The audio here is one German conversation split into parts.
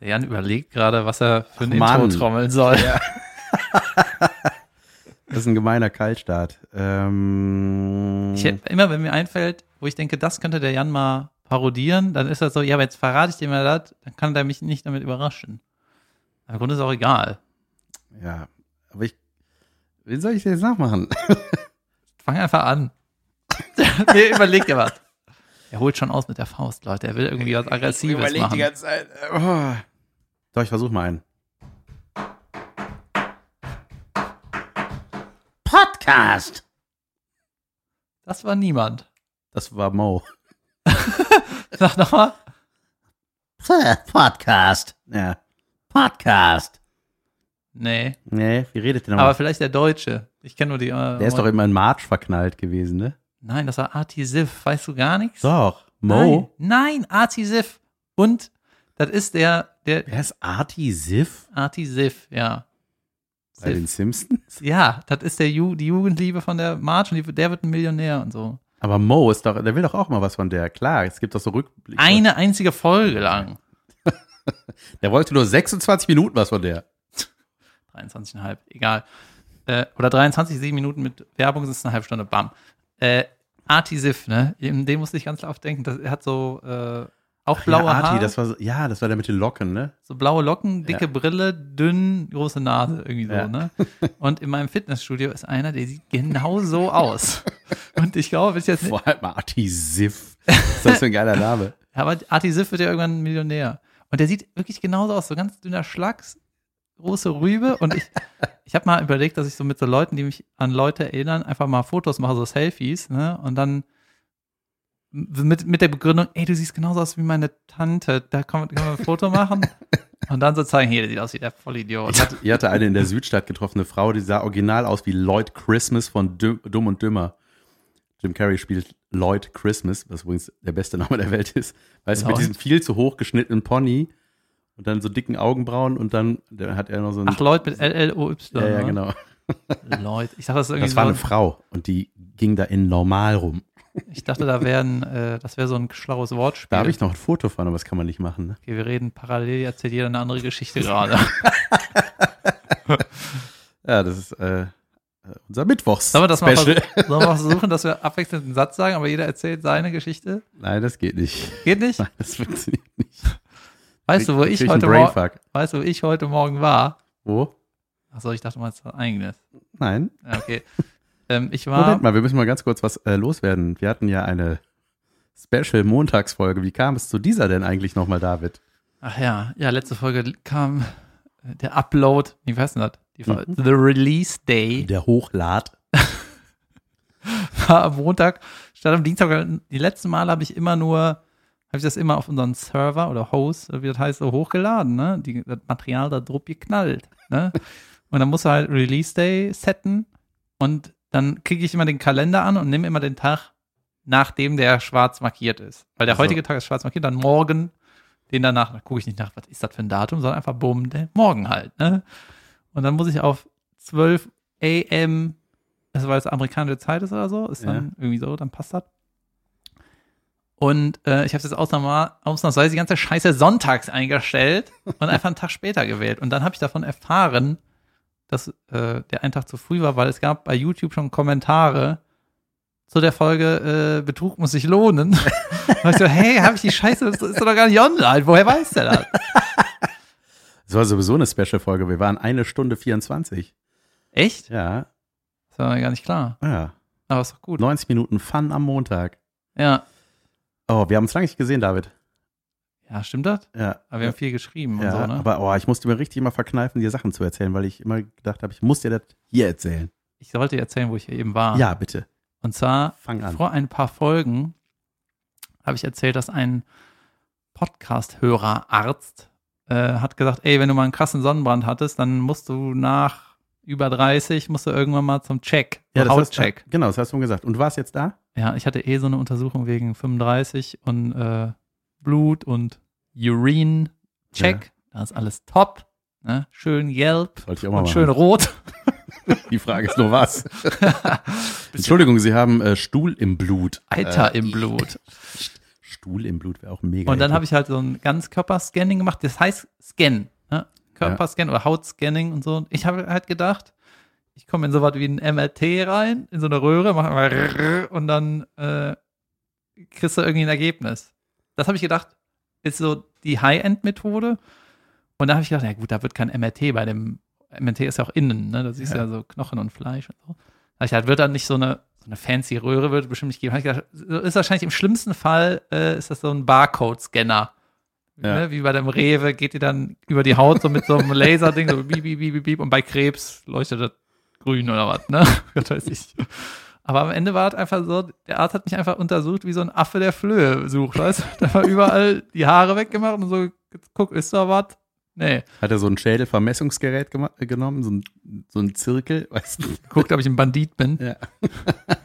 Der Jan überlegt gerade, was er für ein Ach. Intro trommeln soll. Das ist ein gemeiner Kaltstart. Ähm, Ich, immer wenn mir einfällt, wo ich denke, das könnte der Jan mal parodieren, dann ist das so, ja, aber jetzt verrate ich dir mal das, dann kann der mich nicht damit überraschen. Aber im Grunde ist auch egal. ja, aber ich. Wen soll ich denn jetzt nachmachen? Fang einfach an. nee, überleg dir was. Er holt schon aus mit der Faust, Leute. Er will irgendwie was Aggressives machen. ganze Zeit. Oh. Doch, ich versuche mal einen. Podcast. Das war niemand. Das war Mo. Sag nochmal. Podcast. Ja. Podcast. Nee. Nee, wie redet der Aber nochmal? vielleicht der Deutsche. Ich kenne nur die. Äh, Der ist doch immer in March verknallt gewesen, ne? Nein, das war Arti Sif. Weißt du gar nichts? Doch. Mo. Nein, nein Arti Sif. Und das ist der, der Wer ist Artie Sif? Arti Sif, ja. Bei den Sif. Simpsons? Ja, das ist der Ju die Jugendliebe von der March und die, der wird ein Millionär und so. Aber Mo ist doch, der will doch auch mal was von der. Klar, es gibt doch so Rückblicke. Eine einzige Folge lang. Der wollte nur 26 Minuten was von der. 23,5, egal. Äh, oder 23, 7 Minuten mit Werbung ist eine halbe Stunde, bam. Äh, Arti Sif, ne? In dem musste ich ganz oft denken, dass er hat so äh, auch blaue ja, Artie, Haare, das war so, ja, das war der mit den Locken, ne? so blaue Locken, dicke Ja. Brille, dünn, große Nase, irgendwie so, Ja. ne? Und in meinem Fitnessstudio ist einer, der sieht genau so aus. Und ich glaube, bis jetzt Vor allem Artie Sif. Ist das für ein geiler Name? Aber Arti Sif wird ja irgendwann Millionär. Und der sieht wirklich genauso aus, so ganz dünner Schlacks, große Rübe. Und ich, ich habe mal überlegt, dass ich so mit so Leuten, die mich an Leute erinnern, einfach mal Fotos mache, so Selfies, ne? Und dann mit, mit der Begründung, ey, du siehst genauso aus wie meine Tante, da kann, man- kann man ein Foto machen. Und dann so zeigen, hier, der sieht aus wie der Vollidiot. Ich hatte, ich hatte eine in der Südstadt getroffene Frau, die sah original aus wie Lloyd Christmas von Dumm und Dümmer. Jim Carrey spielt Lloyd Christmas, was übrigens der beste Name der Welt ist. Weißt du, mit Lloyd? diesem viel zu hoch geschnittenen Pony und dann so dicken Augenbrauen und dann der hat er noch so ein. Ach, Leute mit L-L-O-Y. ja, ja, ne? genau. Leute. Ich dachte, das ist irgendwie Das war so, eine Frau und die ging da in normal rum. Ich dachte, da wären, äh, das wäre so ein schlaues Wortspiel. Da habe ich noch ein Foto von, aber das kann man nicht machen. Ne? Okay, wir reden parallel, erzählt jeder eine andere Geschichte gerade. Ja, das ist äh, unser Mittwochs. Sollen wir das mal vers- sollen wir mal versuchen, dass wir abwechselnd einen Satz sagen, aber jeder erzählt seine Geschichte? Nein, das geht nicht. Geht nicht? Nein, das funktioniert nicht. Weißt du, wo ich heute Morgen, weißt du, wo ich heute Morgen war? Wo? Achso, ich dachte mal, es was eigenes. Nein. Okay. Ähm, ich war, Moment mal, wir müssen mal ganz kurz was äh, loswerden. Wir hatten ja eine Special-Montagsfolge. Wie kam es zu dieser denn eigentlich nochmal, David? ach ja, ja, letzte Folge kam äh, der Upload, wie heißt denn das? Die, Folge- Mhm. The Release Day Der Hochlad. war am Montag, statt am Dienstag. Die letzten Male habe ich immer nur, habe ich das immer auf unseren Server oder Host, wie das heißt, so hochgeladen, ne? Die, das Material da drupp geknallt, ne? Und dann musst du halt Release Day setten und dann klicke ich immer den Kalender an und nehme immer den Tag, nachdem der schwarz markiert ist. Weil der Ach so. heutige Tag ist schwarz markiert, dann morgen, den danach, da gucke ich nicht nach, was ist das für ein Datum, sondern einfach bumm, der morgen halt, ne? Und dann muss ich auf 12 AM, also weil es amerikanische Zeit ist oder so, ist dann irgendwie so, dann passt das. Und äh, ich habe jetzt ausnahmsweise, ausnahmsweise die ganze Scheiße sonntags eingestellt und einfach einen Tag später gewählt. Und dann habe ich davon erfahren, dass äh, der einen Tag zu früh war, weil es gab bei YouTube schon Kommentare zu der Folge äh, Betrug muss sich lohnen. und ich so, hey, habe ich die Scheiße, das ist doch gar nicht online. Woher weiß der das? Das war sowieso eine Special-Folge. Wir waren eine Stunde 24. Echt? Ja, Das war mir gar nicht klar. ja. Aber ist doch gut. 90 Minuten Fun am Montag. Ja. Oh, wir haben uns lange nicht gesehen, David. Ja, stimmt das? Ja. Aber wir haben viel geschrieben ja, und so, ne? aber oh, ich musste mir richtig immer verkneifen, dir Sachen zu erzählen, weil ich immer gedacht habe, ich muss dir das hier erzählen. Ich sollte erzählen, wo ich hier eben war. Ja, bitte. Und zwar Fang an. vor ein paar Folgen habe ich erzählt, dass ein Podcast-Hörerarzt äh, hat gesagt, ey, wenn du mal einen krassen Sonnenbrand hattest, dann musst du nach über 30, musst du irgendwann mal zum Check, Ja, zum das hast, Hautcheck. genau, das hast du gesagt. Und du warst jetzt da? Ja, ich hatte eh so eine Untersuchung wegen 35 und äh, Blut und Urin-Check. Da ist alles top. Ne? Schön gelb und machen. schön rot. Die Frage ist nur was. Entschuldigung, Sie haben äh, Stuhl im Blut. Eiter äh, im Blut. Stuhl im Blut wäre auch mega. Und dann habe ich halt so ein Ganzkörperscanning gemacht. Das heißt Scan, ne? Körperscan oder Hautscanning und so. Und ich habe halt gedacht, ich komme in so was wie ein MRT rein, in so eine Röhre, mache und dann äh, kriegst du irgendwie ein Ergebnis. Das habe ich gedacht, ist so die High-End-Methode. Und da habe ich gedacht, ja gut, da wird kein MRT bei dem, MRT ist ja auch innen, ne? Das ist ja, Ja. so Knochen und Fleisch und so. Da ich halt, wird dann nicht so eine, so eine fancy Röhre, wird es bestimmt nicht geben. Hab ich gedacht, ist wahrscheinlich im schlimmsten Fall, äh, ist das so ein Barcode-Scanner. Ja. Ne? Wie bei dem Rewe geht die dann über die Haut so mit so einem Laserding, so bieb, bieb, bieb, bieb, und bei Krebs leuchtet das grün oder was, ne? Was weiß ich. Aber am Ende war es einfach so, der Arzt hat mich einfach untersucht, wie so ein Affe, der Flöhe sucht, weißt du? Da war überall die Haare weggemacht und so, guck, ist da was? Nee. Hat er so ein Schädelvermessungsgerät äh, genommen, so ein, so ein Zirkel, weißt du? Guckt, ob ich ein Bandit bin. Ja.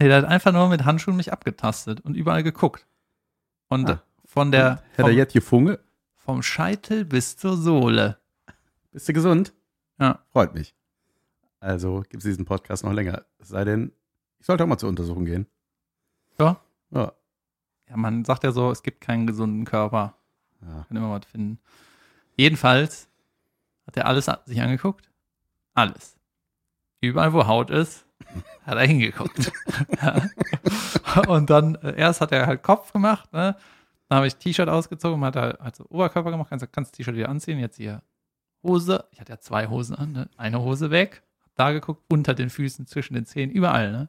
Nee, der hat einfach nur mit Handschuhen mich abgetastet und überall geguckt. Und Ah. von der, Hat er jetzt gefunge? vom Scheitel bis zur Sohle. Bist du gesund? Ja. Freut mich. Also gibt es diesen Podcast noch länger. Es sei denn, ich sollte auch mal zur Untersuchung gehen. Ja. Ja. Ja, man sagt ja so, es gibt keinen gesunden Körper. ja. Kann immer was finden. Jedenfalls hat er alles sich angeguckt. Alles. Überall, wo Haut ist, hat er hingeguckt. ja. Und dann, äh, erst hat er halt Kopf gemacht, ne? Dann habe ich T-Shirt ausgezogen, hat er halt so Oberkörper gemacht, kannst, kannst das T-Shirt wieder anziehen, jetzt hier Hose. Ich hatte ja zwei Hosen an, ne? Eine Hose weg, da geguckt, unter den Füßen, zwischen den Zehen, überall, ne?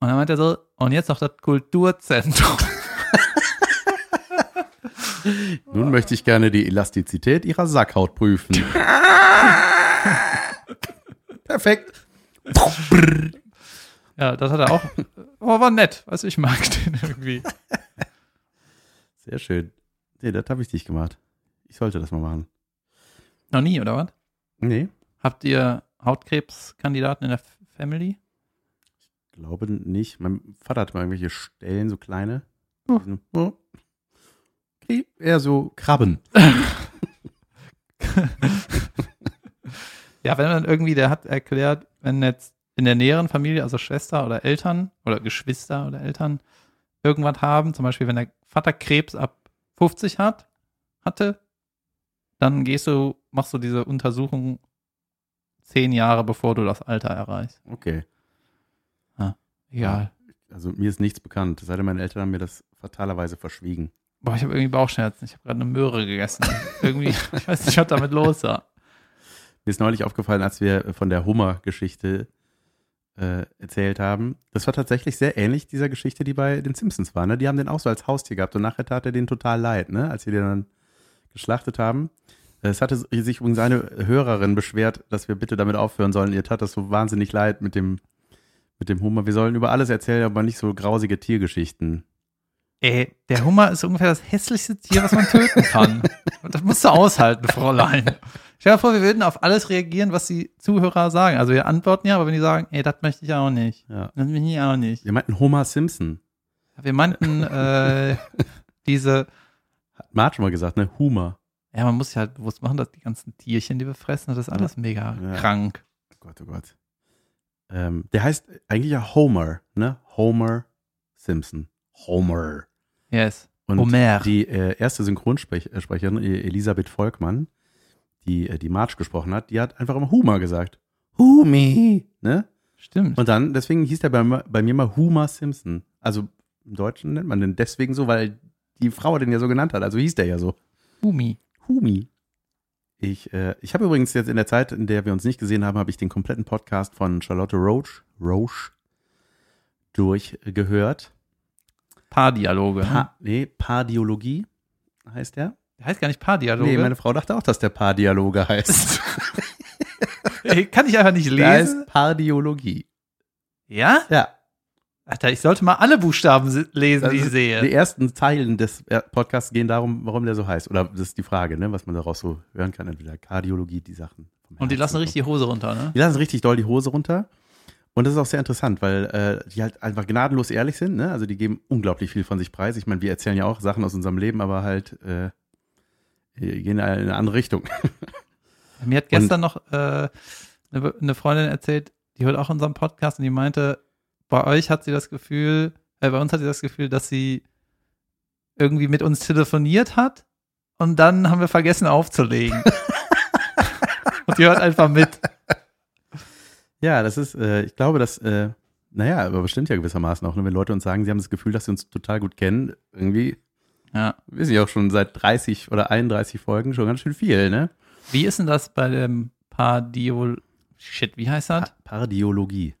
Und dann meint er so, und jetzt noch das Kulturzentrum. Nun möchte ich gerne die Elastizität ihrer Sackhaut prüfen. Perfekt. Ja, das hat er auch. Oh, war nett. Du, ich mag den irgendwie. Sehr schön. Nee, das habe ich nicht gemacht. Ich sollte das mal machen. Noch nie, oder was? Nee, Habt ihr Hautkrebskandidaten in der Family? glaube nicht. Mein Vater hatte mal irgendwelche Stellen, so kleine. Oh. Oh. Okay, eher so Krabben. Ja, wenn man irgendwie, der hat erklärt, wenn jetzt in der näheren Familie, also Schwester oder Eltern oder Geschwister oder Eltern irgendwas haben, zum Beispiel wenn der Vater Krebs ab 50 hat, hatte, dann gehst du, machst du diese Untersuchung zehn Jahre bevor du das Alter erreichst. Okay. Egal. Also mir ist nichts bekannt. Es sei denn, meine Eltern haben mir das fatalerweise verschwiegen. Boah, ich habe irgendwie Bauchschmerzen. Ich habe gerade eine Möhre gegessen. irgendwie, ich weiß nicht, was damit los war. Mir ist neulich aufgefallen, als wir von der Hummer-Geschichte äh, erzählt haben. Das war tatsächlich sehr ähnlich dieser Geschichte, die bei den Simpsons war. Ne? Die haben den auch so als Haustier gehabt und nachher tat er den total leid, ne? als wir den dann geschlachtet haben. Es hatte sich übrigens eine Hörerin beschwert, dass wir bitte damit aufhören sollen. Ihr tat das so wahnsinnig leid mit dem, mit dem Hummer. Wir sollen über alles erzählen, aber nicht so grausige Tiergeschichten. Ey, der Hummer ist ungefähr das hässlichste Tier, was man töten kann. Und das musst du aushalten, Fräulein. Stell dir vor, wir würden auf alles reagieren, was die Zuhörer sagen. Also wir antworten ja, aber wenn die sagen, ey, das möchte ich auch nicht. Ja. Das will ich auch nicht. Wir meinten Homer Simpson. Wir meinten äh, diese, Hat Marge mal gesagt, ne? Humor. Ja, man muss sich halt bewusst machen, dass die ganzen Tierchen, die wir fressen, das ist alles mega Ja. krank. Oh Gott, oh Gott. Ähm, der heißt eigentlich ja Homer, ne? Homer Simpson. Homer. Yes. Und Homer. die äh, erste Synchronsprecherin, äh, Elisabeth Volkmann, die äh, die Marge gesprochen hat, die hat einfach immer Humor gesagt. Humi, ne? Stimmt. Und dann, deswegen hieß der bei, mir- bei mir mal Homer Simpson. Also im Deutschen nennt man den deswegen so, weil die Frau den ja so genannt hat. Also hieß der ja so. Umi. Humi. Ich, äh, ich habe übrigens jetzt in der Zeit, in der wir uns nicht gesehen haben, habe ich den kompletten Podcast von Charlotte Roach, Roche durchgehört. Paardialoge. ne? Pa nee, Paardiologie heißt der. Der heißt gar nicht Paardialoge. Nee, meine Frau dachte auch, dass der Paardialoge heißt. Ey, Kann ich einfach nicht Der lesen. heißt Paardiologie. Ja? Ja. Alter, ich sollte mal alle Buchstaben se- lesen, die ich Also, sehe. Die ersten Zeilen des äh, Podcasts gehen darum, warum der so heißt. Oder das ist die Frage, ne, was man daraus so hören kann. Entweder Kardiologie, die Sachen. Und die lassen richtig die Hose runter, ne? Die lassen richtig doll die Hose runter. Und das ist auch sehr interessant, weil äh, die halt einfach gnadenlos ehrlich sind. Ne? Also die geben unglaublich viel von sich preis. Ich meine, wir erzählen ja auch Sachen aus unserem Leben, aber halt äh, gehen in eine andere Richtung. Mir hat gestern noch äh, eine, eine Freundin erzählt, die hört auch unseren Podcast und die meinte, bei euch hat sie das Gefühl, Weil bei uns hatte ich das Gefühl, dass sie irgendwie mit uns telefoniert hat und dann haben wir vergessen aufzulegen. und die hört einfach mit. Ja, das ist, äh, ich glaube, dass, äh, naja, aber bestimmt ja gewissermaßen auch, ne, wenn Leute uns sagen, sie haben das Gefühl, dass sie uns total gut kennen, irgendwie, Ja. weiß ich auch schon seit 30 oder 31 Folgen schon ganz schön viel, ne? Wie ist denn das bei dem Pardiol Shit, wie heißt das? Pa Pardiologie.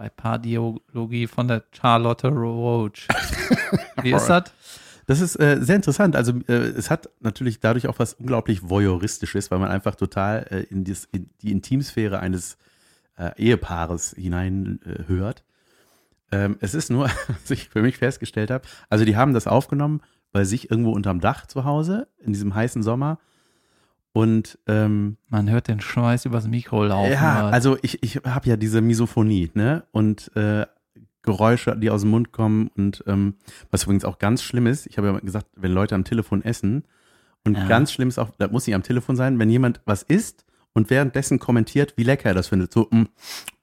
Bei Pardiologie von der Charlotte Roach. Wie ist das? Das ist äh, sehr interessant. Also äh, es hat natürlich dadurch auch was unglaublich voyeuristisches, weil man einfach total äh, in, dies, in die Intimsphäre eines äh, Ehepaares hinein äh. Ähm, es ist nur, was ich für mich festgestellt habe, also die haben das aufgenommen bei sich irgendwo unterm Dach zu Hause in diesem heißen Sommer. Und ähm, Man hört den Schweiß übers Mikro laufen. ja, halt. also ich, ich habe ja diese Misophonie, ne? Und äh, Geräusche, die aus dem Mund kommen und ähm, was übrigens auch ganz schlimm ist, ich habe ja gesagt, wenn Leute am Telefon essen und Ja. ganz schlimm ist auch, das muss nicht am Telefon sein, wenn jemand was isst und währenddessen kommentiert, wie lecker er das findet. So, mm,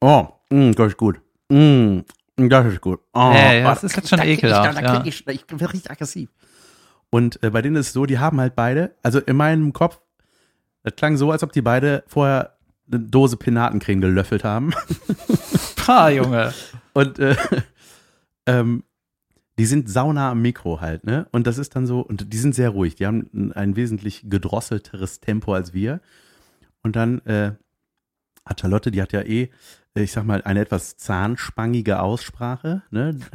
oh, mm, das ist gut. Mm, das ist gut. Oh, Ja, ja, oh, das ist jetzt schon da krieg ich- ekelhaft, Da, ja. krieg ich, ich werde richtig aggressiv. Und äh, bei denen ist es so, die haben halt beide, also in meinem Kopf, das klang so, als ob die beide vorher eine Dose Pinatencreme gelöffelt haben. Pah, Junge. Und äh, ähm, die sind sauna am Mikro halt, ne? Und das ist dann so, und die sind sehr ruhig. Die haben ein, ein wesentlich gedrosselteres Tempo als wir. Und dann äh, hat Charlotte, die hat ja eh, äh, ich sag mal, eine etwas zahnspangige Aussprache, ne?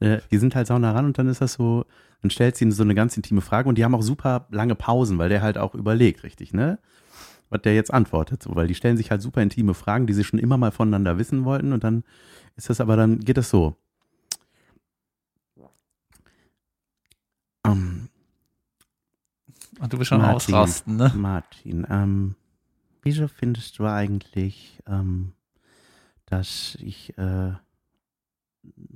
Äh, die sind halt sauna ran und dann ist das so, dann stellt sie so eine ganz intime Frage und die haben auch super lange Pausen, weil der halt auch überlegt, richtig, ne? Was der jetzt antwortet, so, weil die stellen sich halt super intime Fragen, die sie schon immer mal voneinander wissen wollten und dann ist das aber dann, geht das so. Ähm, Und du bist schon Martin. ausrasten, ne? Martin, ähm, wieso findest du eigentlich, ähm, dass ich äh,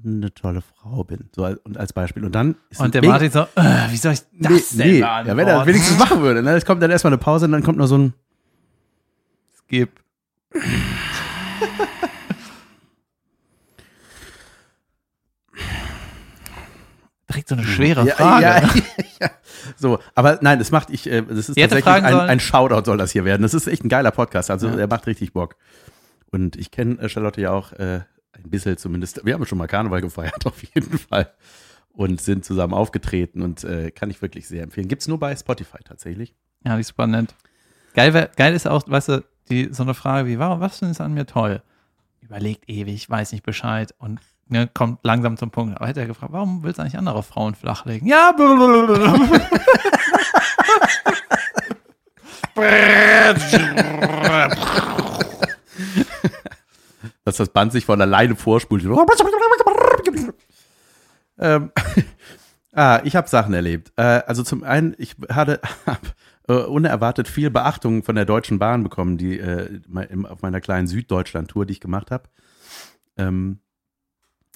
eine tolle Frau bin? So als, und als Beispiel. Und dann ist Und der Martin so, äh, wie soll ich das nee, denn nee. Ja, wenn er wenigstens machen würde. Ne? Es kommt dann erstmal eine Pause und dann kommt noch so ein Skip. Direkt so eine schwere ja, Frage. Ja, ja. So, aber nein, das macht ich, äh, das ist hätte tatsächlich ein, ein Shoutout soll das hier werden. Das ist echt ein geiler Podcast. Also der macht richtig Bock. Und ich kenne äh, Charlotte ja auch äh, ein bisschen zumindest. Wir haben schon mal Karneval gefeiert auf jeden Fall und sind zusammen aufgetreten und äh, kann ich wirklich sehr empfehlen. Gibt's nur bei Spotify tatsächlich. Ja, die ist super nett. Geil, wär- geil ist auch, weißt du, die, so eine Frage wie, warum, was du an mir toll? Überlegt ewig, weiß nicht Bescheid und ne, kommt langsam zum Punkt. Aber hätte er gefragt, warum willst du eigentlich andere Frauen flachlegen? Ja. dass das Band sich von alleine vorspult. ähm, ah, ich habe Sachen erlebt. Äh, also zum einen, ich hatte hab, äh, unerwartet viel Beachtung von der Deutschen Bahn bekommen, die äh, im- auf meiner kleinen Süddeutschland-Tour, die ich gemacht habe. Ähm,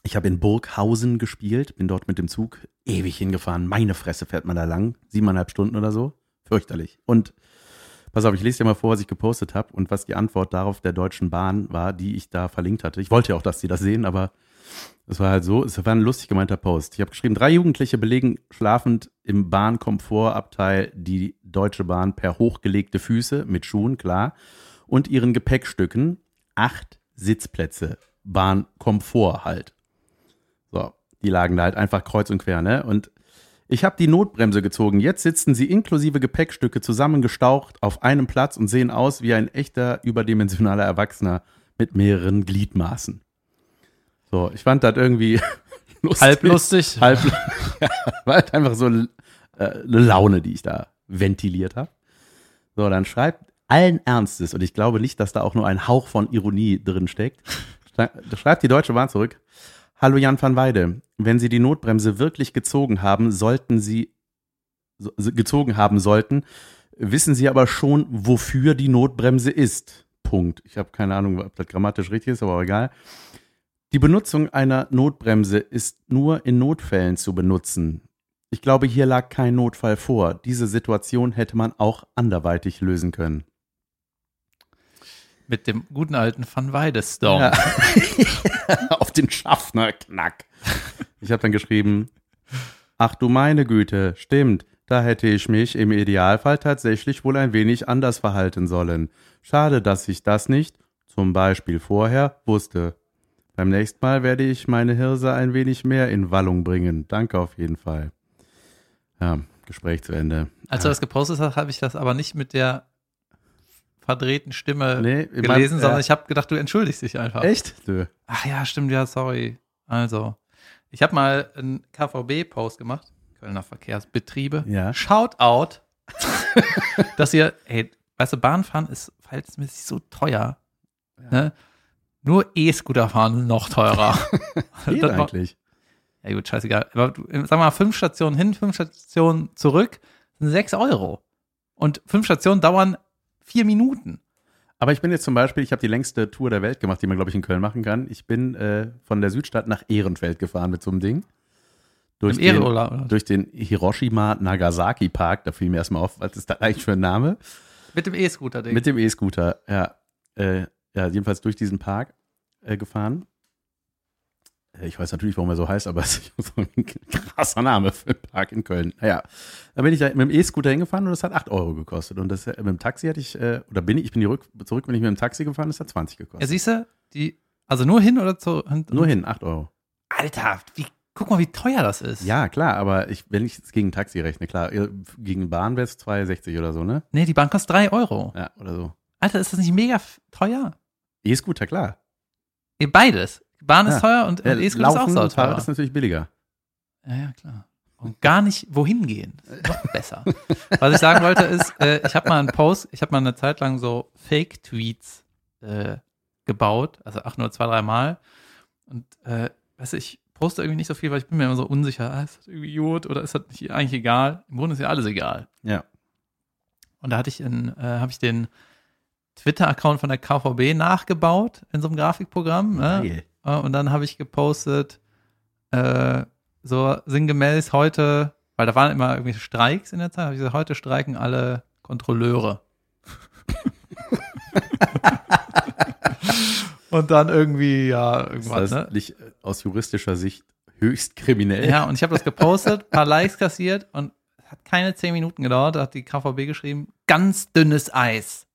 ich habe in Burghausen gespielt, bin dort mit dem Zug ewig hingefahren. Meine Fresse fährt man da lang, siebeneinhalb Stunden oder so. Fürchterlich. Und Pass auf, ich lese dir mal vor, was ich gepostet habe und was die Antwort darauf der Deutschen Bahn war, die ich da verlinkt hatte. Ich wollte ja auch, dass die das sehen, aber es war halt so, es war ein lustig gemeinter Post. Ich habe geschrieben, drei Jugendliche belegen schlafend im Bahnkomfortabteil die Deutsche Bahn per hochgelegte Füße mit Schuhen, klar, und ihren Gepäckstücken acht Sitzplätze, Bahnkomfort halt. So, die lagen da halt einfach kreuz und quer, ne? Und ich habe die Notbremse gezogen. Jetzt sitzen sie inklusive Gepäckstücke zusammengestaucht auf einem Platz und sehen aus wie ein echter überdimensionaler Erwachsener mit mehreren Gliedmaßen. So, ich fand das irgendwie lustig. Halb lustig. Halb, ja, war halt einfach so äh, eine Laune, die ich da ventiliert habe. So, dann schreibt allen Ernstes, und ich glaube nicht, dass da auch nur ein Hauch von Ironie drin steckt, schrei- schreibt die Deutsche Bahn zurück. Hallo Jan van Weide, wenn Sie die Notbremse wirklich gezogen haben, sollten Sie gezogen haben sollten, wissen Sie aber schon, wofür die Notbremse ist. Punkt. Ich habe keine Ahnung, ob das grammatisch richtig ist, aber egal. Die Benutzung einer Notbremse ist nur in Notfällen zu benutzen. Ich glaube, hier lag kein Notfall vor. Diese Situation hätte man auch anderweitig lösen können. Mit dem guten alten Van Weidestorm. Ja. Auf den Schaffner-Knack. Ich habe dann geschrieben, ach du meine Güte, stimmt, da hätte ich mich im Idealfall tatsächlich wohl ein wenig anders verhalten sollen. Schade, dass ich das nicht, zum Beispiel vorher, wusste. Beim nächsten Mal werde ich meine Hirse ein wenig mehr in Wallung bringen. Danke auf jeden Fall. Ja, Gespräch zu Ende. Als du das gepostet hast, habe ich das aber nicht mit der verdrehten Stimme Nee, gelesen, mein, sondern äh, ich habe gedacht, du entschuldigst dich einfach. Echt? Nö. Ach ja, stimmt, ja, sorry. Also, ich habe mal einen KVB-Post gemacht, Kölner Verkehrsbetriebe. Ja. Shoutout, dass ihr, ey, weißt du, Bahnfahren ist verhältnismäßig so teuer. Ne? Nur E-Scooter fahren noch teurer. Geht eigentlich. ja gut, scheißegal. Aber sag mal, fünf Stationen hin, fünf Stationen zurück sind sechs Euro. Und fünf Stationen dauern vier Minuten. Aber ich bin jetzt zum Beispiel, ich habe die längste Tour der Welt gemacht, die man, glaube ich, in Köln machen kann. Ich bin äh, von der Südstadt nach Ehrenfeld gefahren mit so einem Ding. Durch den, Ehreurlaub, oder? durch den Hiroshima Nagasaki Park, da fiel mir erstmal auf, was ist das eigentlich für ein Name? Mit dem E-Scooter-Ding. Mit dem E-Scooter, ja. Äh, ja, jedenfalls durch diesen Park äh, gefahren. Äh, Ich weiß natürlich, warum er so heißt, aber es ist so ein krasser Name für einen Park in Köln. Naja, da bin ich mit dem E-Scooter hingefahren und das hat 8 Euro gekostet. Und das, äh, mit dem Taxi hatte ich, äh, oder bin ich, ich bin die rück, zurück, bin ich mit dem Taxi gefahren, das hat 20 Ja, gekostet. siehst du, die, also nur hin oder zu, hin, Nur hin, 8 Euro. Alter, wie, guck mal, wie teuer das ist. Ja, klar, aber ich, wenn ich es gegen Taxi rechne, klar, gegen Bahn wäre es 2,60 oder so, ne? Nee, die Bahn kostet 3 Euro. Ja, oder so. Alter, ist das nicht mega teuer? E-Scooter, klar. Beides. Bahn ist Ja. teuer und, und Äh, E-Scooter ist auch und Fahrrad ist natürlich billiger. Ja, ja, klar. Und gar nicht wohin gehen. Noch besser. Was ich sagen wollte ist, äh, ich habe mal einen Post, ich habe mal eine Zeit lang so Fake-Tweets äh, gebaut, also auch nur zwei, drei Mal. Und äh, weiß ich poste irgendwie nicht so viel, weil ich bin mir immer so unsicher, ah, ist das irgendwie gut oder ist das nicht eigentlich egal? Im Grunde ist ja alles egal. Ja. Und da hatte ich in, äh, habe ich den Twitter-Account von der KVB nachgebaut in so einem Grafikprogramm. Ne? Und dann habe ich gepostet, äh, so sinngemäß heute, weil da waren immer irgendwelche Streiks in der Zeit, habe ich gesagt, heute streiken alle Kontrolleure. und dann irgendwie, ja, irgendwas, das ne? nicht äh, aus juristischer Sicht höchst kriminell? Ja, und ich habe das gepostet, paar Likes kassiert und hat keine zehn Minuten gedauert, da hat die KVB geschrieben, ganz dünnes Eis.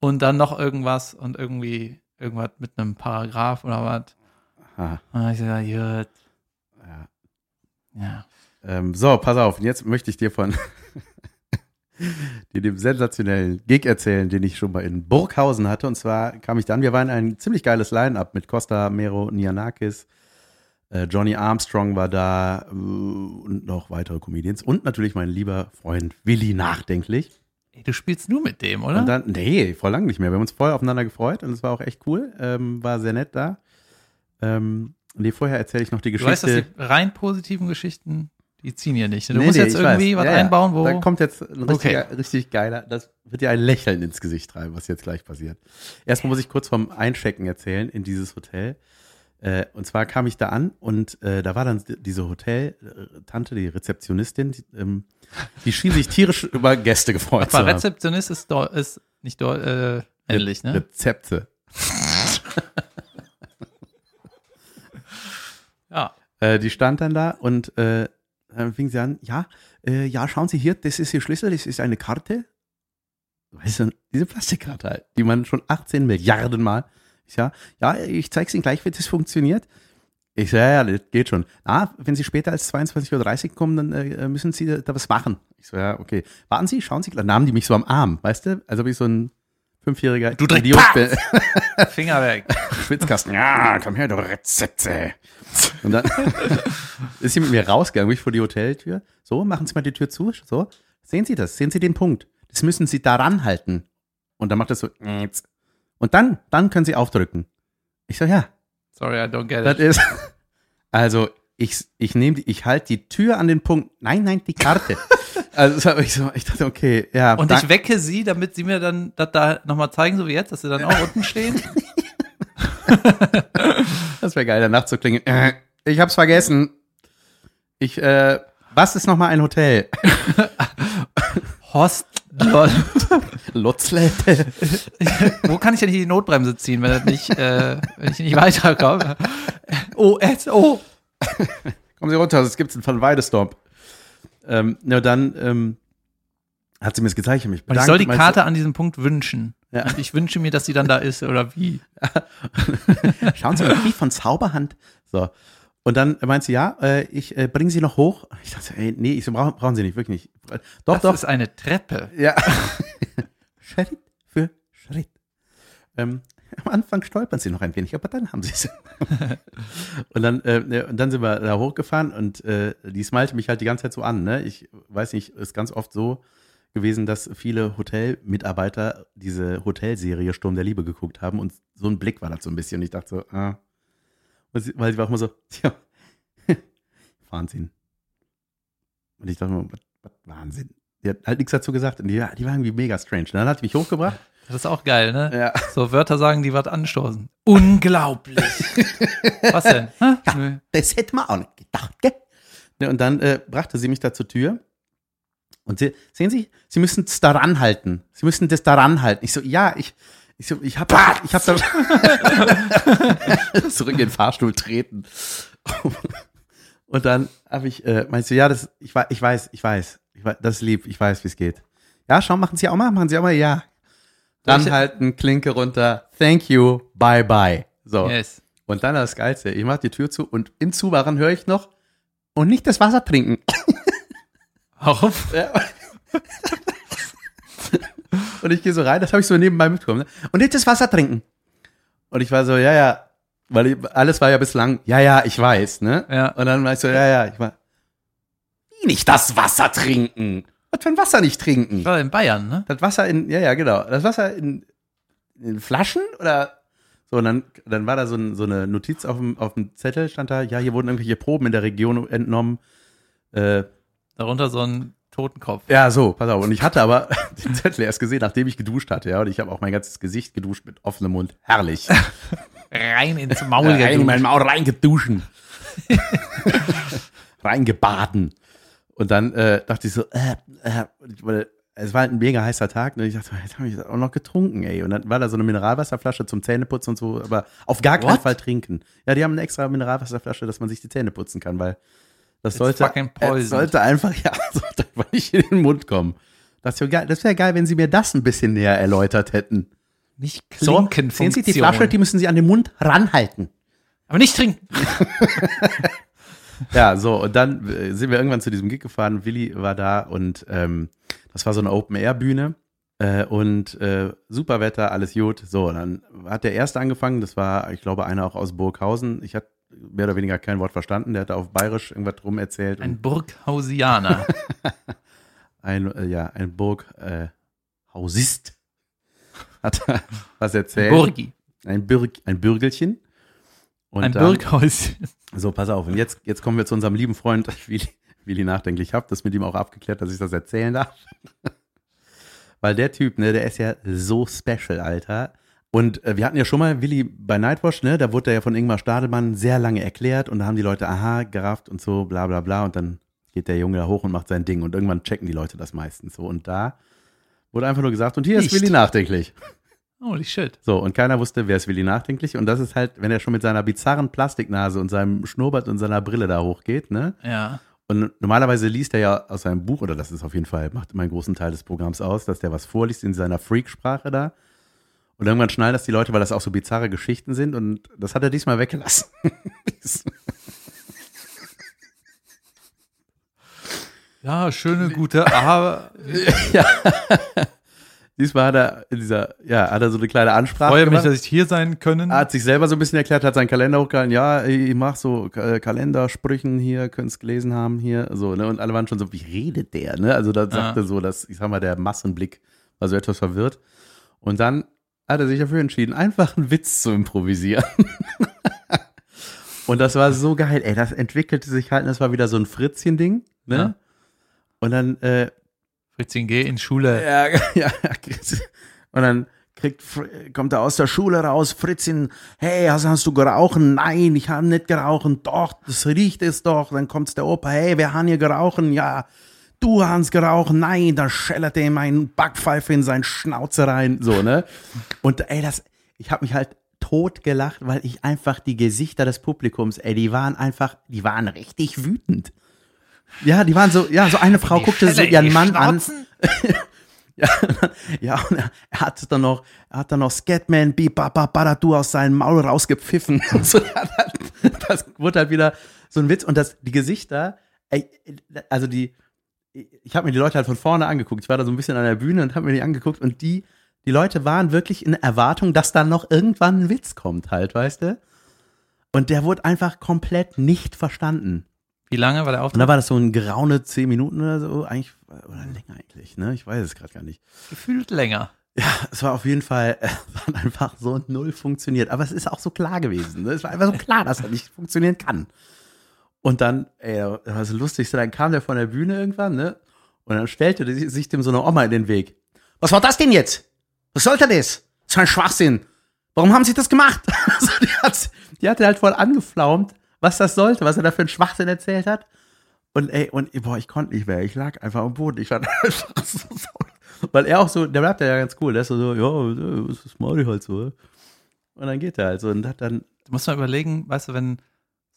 Und dann noch irgendwas und irgendwie irgendwas mit einem Paragraph oder was. Ah, Und ich so, ja, gut. ja. Ja. Ähm, so, pass auf, jetzt möchte ich dir von dir dem sensationellen Gig erzählen, den ich schon mal in Burghausen hatte. Und zwar kam ich dann, wir waren ein ziemlich geiles Line-Up mit Costa Mero Nianakis, äh, Johnny Armstrong war da äh, und noch weitere Comedians und natürlich mein lieber Freund Willi Nachdenklich. Ey, du spielst nur mit dem, oder? Und dann, nee, vor lang nicht mehr. Wir haben uns voll aufeinander gefreut und es war auch echt cool. Ähm, war sehr nett da. Ähm, nee, vorher erzähle ich noch die du weißt, Geschichte. dass die rein positiven Geschichten, die ziehen hier nicht. Du Nee, musst nee, jetzt irgendwie weiß. was Ja, ja. einbauen, wo. Da kommt jetzt ein Okay. richtiger, richtig geiler, das wird dir ein Lächeln ins Gesicht treiben, was jetzt gleich passiert. Erstmal muss ich kurz vom Einchecken erzählen in dieses Hotel. Äh, und zwar kam ich da an und äh, da war dann diese Hotel-Tante, die Rezeptionistin, die, ähm, die schien sich tierisch über Gäste gefreut zu aber haben. Rezeptionist ist, deu- ist nicht deu- äh, männlich, ne? Rezepte. Ja. Äh, die stand dann da und äh, dann fing sie an, ja, äh, ja, schauen Sie hier, das ist Ihr Schlüssel, das ist eine Karte. Weißt du, diese Plastikkarte halt, die man schon 18 Milliarden Mal, ja, ja, ich zeig's Ihnen gleich, wie das funktioniert. Ich so, ja, ja, das geht schon. Ah, wenn Sie später als 22.30 Uhr kommen, dann äh, müssen Sie da, da was machen. Ich so, ja, okay. Warten Sie, schauen Sie, dann nahmen die mich so am Arm, weißt du? Also wie so ein fünfjähriger Du direkt, Idiot. Finger weg. Schwitzkasten. Ja, komm her, du Rezepte. Und dann ist sie mit mir rausgegangen, wirklich vor die Hoteltür. So, machen Sie mal die Tür zu. So, sehen Sie das? Sehen Sie den Punkt? Das müssen Sie daran halten. Und dann macht das so. Und dann, dann können Sie aufdrücken. Ich so, ja, Sorry, I don't get das it. ist. Also, ich, ich nehme die, ich halte die Tür an den Punkt. Nein, nein, die Karte. also, ich so, ich dachte, okay, ja. Und ich wecke sie, damit sie mir dann das da nochmal zeigen, so wie jetzt, dass sie dann auch unten stehen. Das wäre geil, danach zu klingen. Äh, ich hab's vergessen. Ich, äh, was ist nochmal ein Hotel? Host, lol. Lutzlete. Wo kann ich denn hier die Notbremse ziehen, wenn, das nicht, äh, wenn ich nicht weiterkomme? Oh, S, oh. Kommen Sie runter, es gibt einen von Weidestorp. Ähm, ja, dann ähm, hat sie mir das gezeigt. Ich, mich Und ich bedankt, soll die Karte an diesem Punkt wünschen. Ja. Und ich wünsche mir, dass sie dann da ist, oder wie? Schauen Sie mal, wie von Zauberhand. So. Und dann meint sie, ja, äh, ich äh, bringe Sie noch hoch. Ich dachte, ey, nee, ich so, brauchen, brauchen Sie nicht, wirklich nicht. Doch, Das doch. ist eine Treppe. Ja. Schritt für Schritt. Ähm, am Anfang stolpern sie noch ein wenig, aber dann haben sie es. und, dann, äh, und dann sind wir da hochgefahren und äh, die smilte mich halt die ganze Zeit so an. Ne? Ich weiß nicht, ist ganz oft so gewesen, dass viele Hotelmitarbeiter diese Hotelserie Sturm der Liebe geguckt haben und so ein Blick war das so ein bisschen. Und ich dachte so, ah. Sie, weil sie war auch immer so, tja, Wahnsinn. Und ich dachte was, was Wahnsinn. Die hat halt nichts dazu gesagt und die, die war irgendwie mega strange. Und dann hat die mich hochgebracht. Das ist auch geil, ne? Ja. So Wörter sagen, die was anstoßen. Unglaublich. was denn? Nö. Das hätte man auch nicht gedacht, gell? Ja, und dann äh, brachte sie mich da zur Tür. Und sie, sehen Sie, Sie müssen es daran halten. Sie müssen das daran halten. Ich so, ja, ich, ich ich hab, ich hab da zurück in den Fahrstuhl treten. Und dann habe ich, äh, meinst du, ja, das, ich, ich weiß, ich weiß, ich weiß, das ist lieb, ich weiß, wie es geht. Ja, schau, machen Sie auch mal, machen Sie auch mal, ja. Dann halten, Klinke runter, thank you, bye bye. So. Yes. Und dann das Geilste, ich mache die Tür zu und im Zumachen höre ich noch und nicht das Wasser trinken. Warum? Ja. Und ich gehe so rein, das habe ich so nebenbei mitbekommen. Ne? Und nicht das Wasser trinken. Und ich war so, ja, ja, weil ich, alles war ja bislang, ja, ja, ich weiß, ne? Ja. Und dann war ich so, ja, ja, ich war, wie nicht das Wasser trinken? Was für ein Wasser nicht trinken? War in Bayern, ne? Das Wasser in, ja, ja, genau. Das Wasser in, in Flaschen oder so, und dann, dann war da so, ein, so eine Notiz auf dem, auf dem Zettel, stand da, ja, hier wurden irgendwelche Proben in der Region entnommen. Äh, Darunter so ein Totenkopf. ja, so, pass auf. Und ich hatte aber den Zettel erst gesehen, nachdem ich geduscht hatte, ja. Und ich habe auch mein ganzes Gesicht geduscht mit offenem Mund. Herrlich. Rein ins Maul Rein in mein Maul reingeduschen. Reingebaden. Und dann äh, dachte ich so, äh, äh, weil es war halt ein mega heißer Tag und ich dachte, jetzt habe ich auch noch getrunken, ey. Und dann war da so eine Mineralwasserflasche zum Zähneputzen und so, aber auf gar keinen What? Fall trinken. Ja, die haben eine extra Mineralwasserflasche, dass man sich die Zähne putzen kann, weil das It's sollte, sollte einfach, ja, sollte einfach nicht in den Mund kommen. Das wäre geil, das wär geil, wenn sie mir das ein bisschen näher erläutert hätten. Nicht So, Klinkenfunktion. sehen Sie, die Flasche, die müssen Sie an den Mund ranhalten. Aber nicht trinken. Ja, so, und dann äh, sind wir irgendwann zu diesem Gig gefahren. Willi war da und ähm, das war so eine Open-Air-Bühne. Äh, und äh, super Wetter, alles gut. So, dann hat der erste angefangen, das war, ich glaube, einer auch aus Burghausen. Ich hatte mehr oder weniger kein Wort verstanden. Der hat auf Bayerisch irgendwas drum erzählt. Ein Burghausianer. ein, äh, ja, ein Burghausist äh, hat da was erzählt. Burgi. Ein, Bürg, ein Bürgelchen. Und Ein dann- Burghäuschen. So, pass auf. Und jetzt, jetzt kommen wir zu unserem lieben Freund Willi, Willi nachdenklich. Ich habe das mit ihm auch abgeklärt, dass ich das erzählen darf. Weil der Typ, ne, der ist ja so special, Alter. Und äh, wir hatten ja schon mal Willi bei Nightwatch, ne, da wurde er ja von Ingmar Stadelmann sehr lange erklärt und da haben die Leute, aha, gerafft und so, bla bla bla. Und dann geht der Junge da hoch und macht sein Ding. Und irgendwann checken die Leute das meistens so. Und da wurde einfach nur gesagt, und hier Nicht. ist Willi nachdenklich. Holy shit. So, und keiner wusste, wer ist Willi nachdenklich. Und das ist halt, wenn er schon mit seiner bizarren Plastiknase und seinem Schnurrbart und seiner Brille da hochgeht, ne? Ja. Und normalerweise liest er ja aus seinem Buch, oder das ist auf jeden Fall, macht immer einen großen Teil des Programms aus, dass der was vorliest in seiner Freaksprache da. Und irgendwann schnallen das die Leute, weil das auch so bizarre Geschichten sind. Und das hat er diesmal weggelassen. Ja, schöne, gute, aber ja. diesmal hat er in dieser, ja, hat er so eine kleine Ansprache freue mich, dass ich hier sein können. Er hat sich selber so ein bisschen erklärt, hat seinen Kalender hochgehalten. Ja, ich mache so äh, Kalendersprüchen hier, könnt es gelesen haben hier. So, ne? Und alle waren schon so, wie redet der? Ne? Also da sagte so, dass, ich sag mal, der Massenblick war so etwas verwirrt. Und dann hat er sich dafür entschieden, einfach einen Witz zu improvisieren. und das war so geil. Ey, das entwickelte sich halt, das war wieder so ein Fritzchen-Ding. Ne? Ja. Und dann äh, Fritzchen, geh in Schule. ja, ja. Und dann kriegt, kommt er aus der Schule raus, Fritzchen, hey, hast, hast du geraucht? Nein, ich habe nicht geraucht. Doch, das riecht es doch. Dann kommt der Opa, hey, wer hat hier geraucht? Ja, du hast geraucht. Nein, da schellert er ihm einen Backpfeife in seinen Schnauze rein. So, ne? Und ey, das, ich habe mich halt tot gelacht, weil ich einfach die Gesichter des Publikums, ey, die waren einfach, die waren richtig wütend. Ja, die waren so, ja, so eine Frau guckte so ihren Mann an. Ja, ja, und er, er hat dann noch, er hat dann noch Scatman Bibababadadu aus seinem Maul rausgepfiffen. So, das wurde halt wieder so ein Witz. Und das, die Gesichter, ey, also die, ich habe mir die Leute halt von vorne angeguckt. Ich war da so ein bisschen an der Bühne und habe mir die angeguckt und die, die Leute waren wirklich in Erwartung, dass dann noch irgendwann ein Witz kommt, halt, weißt du? Und der wurde einfach komplett nicht verstanden. Wie lange war der Und Auftritt? da war das so ein graune zehn Minuten oder so, eigentlich, oder länger eigentlich, ne? Ich weiß es gerade gar nicht. Gefühlt länger. Ja, es war auf jeden Fall, es hat einfach so null funktioniert. Aber es ist auch so klar gewesen. Ne? Es war einfach so klar, dass er nicht funktionieren kann. Und dann, ey, das war Lustigste, dann kam der von der Bühne irgendwann, ne? Und dann stellte sich dem so eine Oma in den Weg. Was war das denn jetzt? Was sollte das? Das ist ein Schwachsinn. Warum haben sie das gemacht? Also die, hat, die hatte halt voll angeflaumt, was das sollte, was er da für einen Schwachsinn erzählt hat. Und ey, und boah, ich konnte nicht mehr. Ich lag einfach am Boden. Ich war einfach so sauer. Weil er auch so, der bleibt ja ganz cool. Der ist so, ja, das mache ich halt so. Und dann geht er halt so und hat dann, Du musst mal überlegen, weißt du, wenn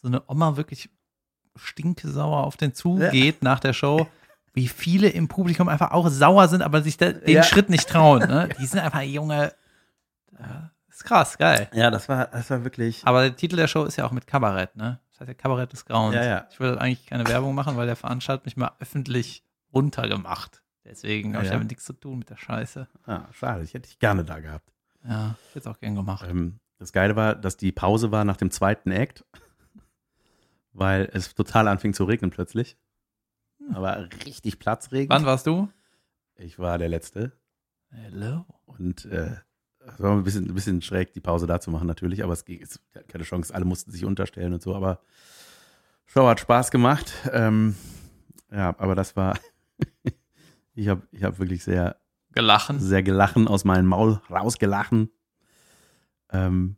so eine Oma wirklich stinkesauer auf den zugeht nach der Show, wie viele im Publikum einfach auch sauer sind, aber sich da, den Ja. Schritt nicht trauen. Ne? Die sind einfach junge. Ja, ist krass, geil. ja, das war, das war wirklich, Aber der Titel der Show ist ja auch mit Kabarett, ne? Das heißt ja Kabarett des Grauens. Ja, ja. Ich will eigentlich keine Werbung machen, weil der Veranstalter mich mal öffentlich runtergemacht. Deswegen habe ich Ja. damit nichts zu tun mit der Scheiße. ah, schade, ich hätte dich gerne da gehabt. Ja, ich hätte es auch gern gemacht. Ähm, das Geile war, dass die Pause war nach dem zweiten Act, weil es total anfing zu regnen plötzlich. Aber richtig Platzregen. Wann warst du? Ich war der Letzte. Hello. Und äh, es war ein bisschen, ein bisschen schräg, die Pause da zu machen, natürlich, aber es ging, es keine Chance, alle mussten sich unterstellen und so, aber Show hat Spaß gemacht. Ähm, ja, aber das war, ich habe ich hab wirklich sehr, Gelachen. sehr gelachen, aus meinem Maul rausgelachen. Ähm,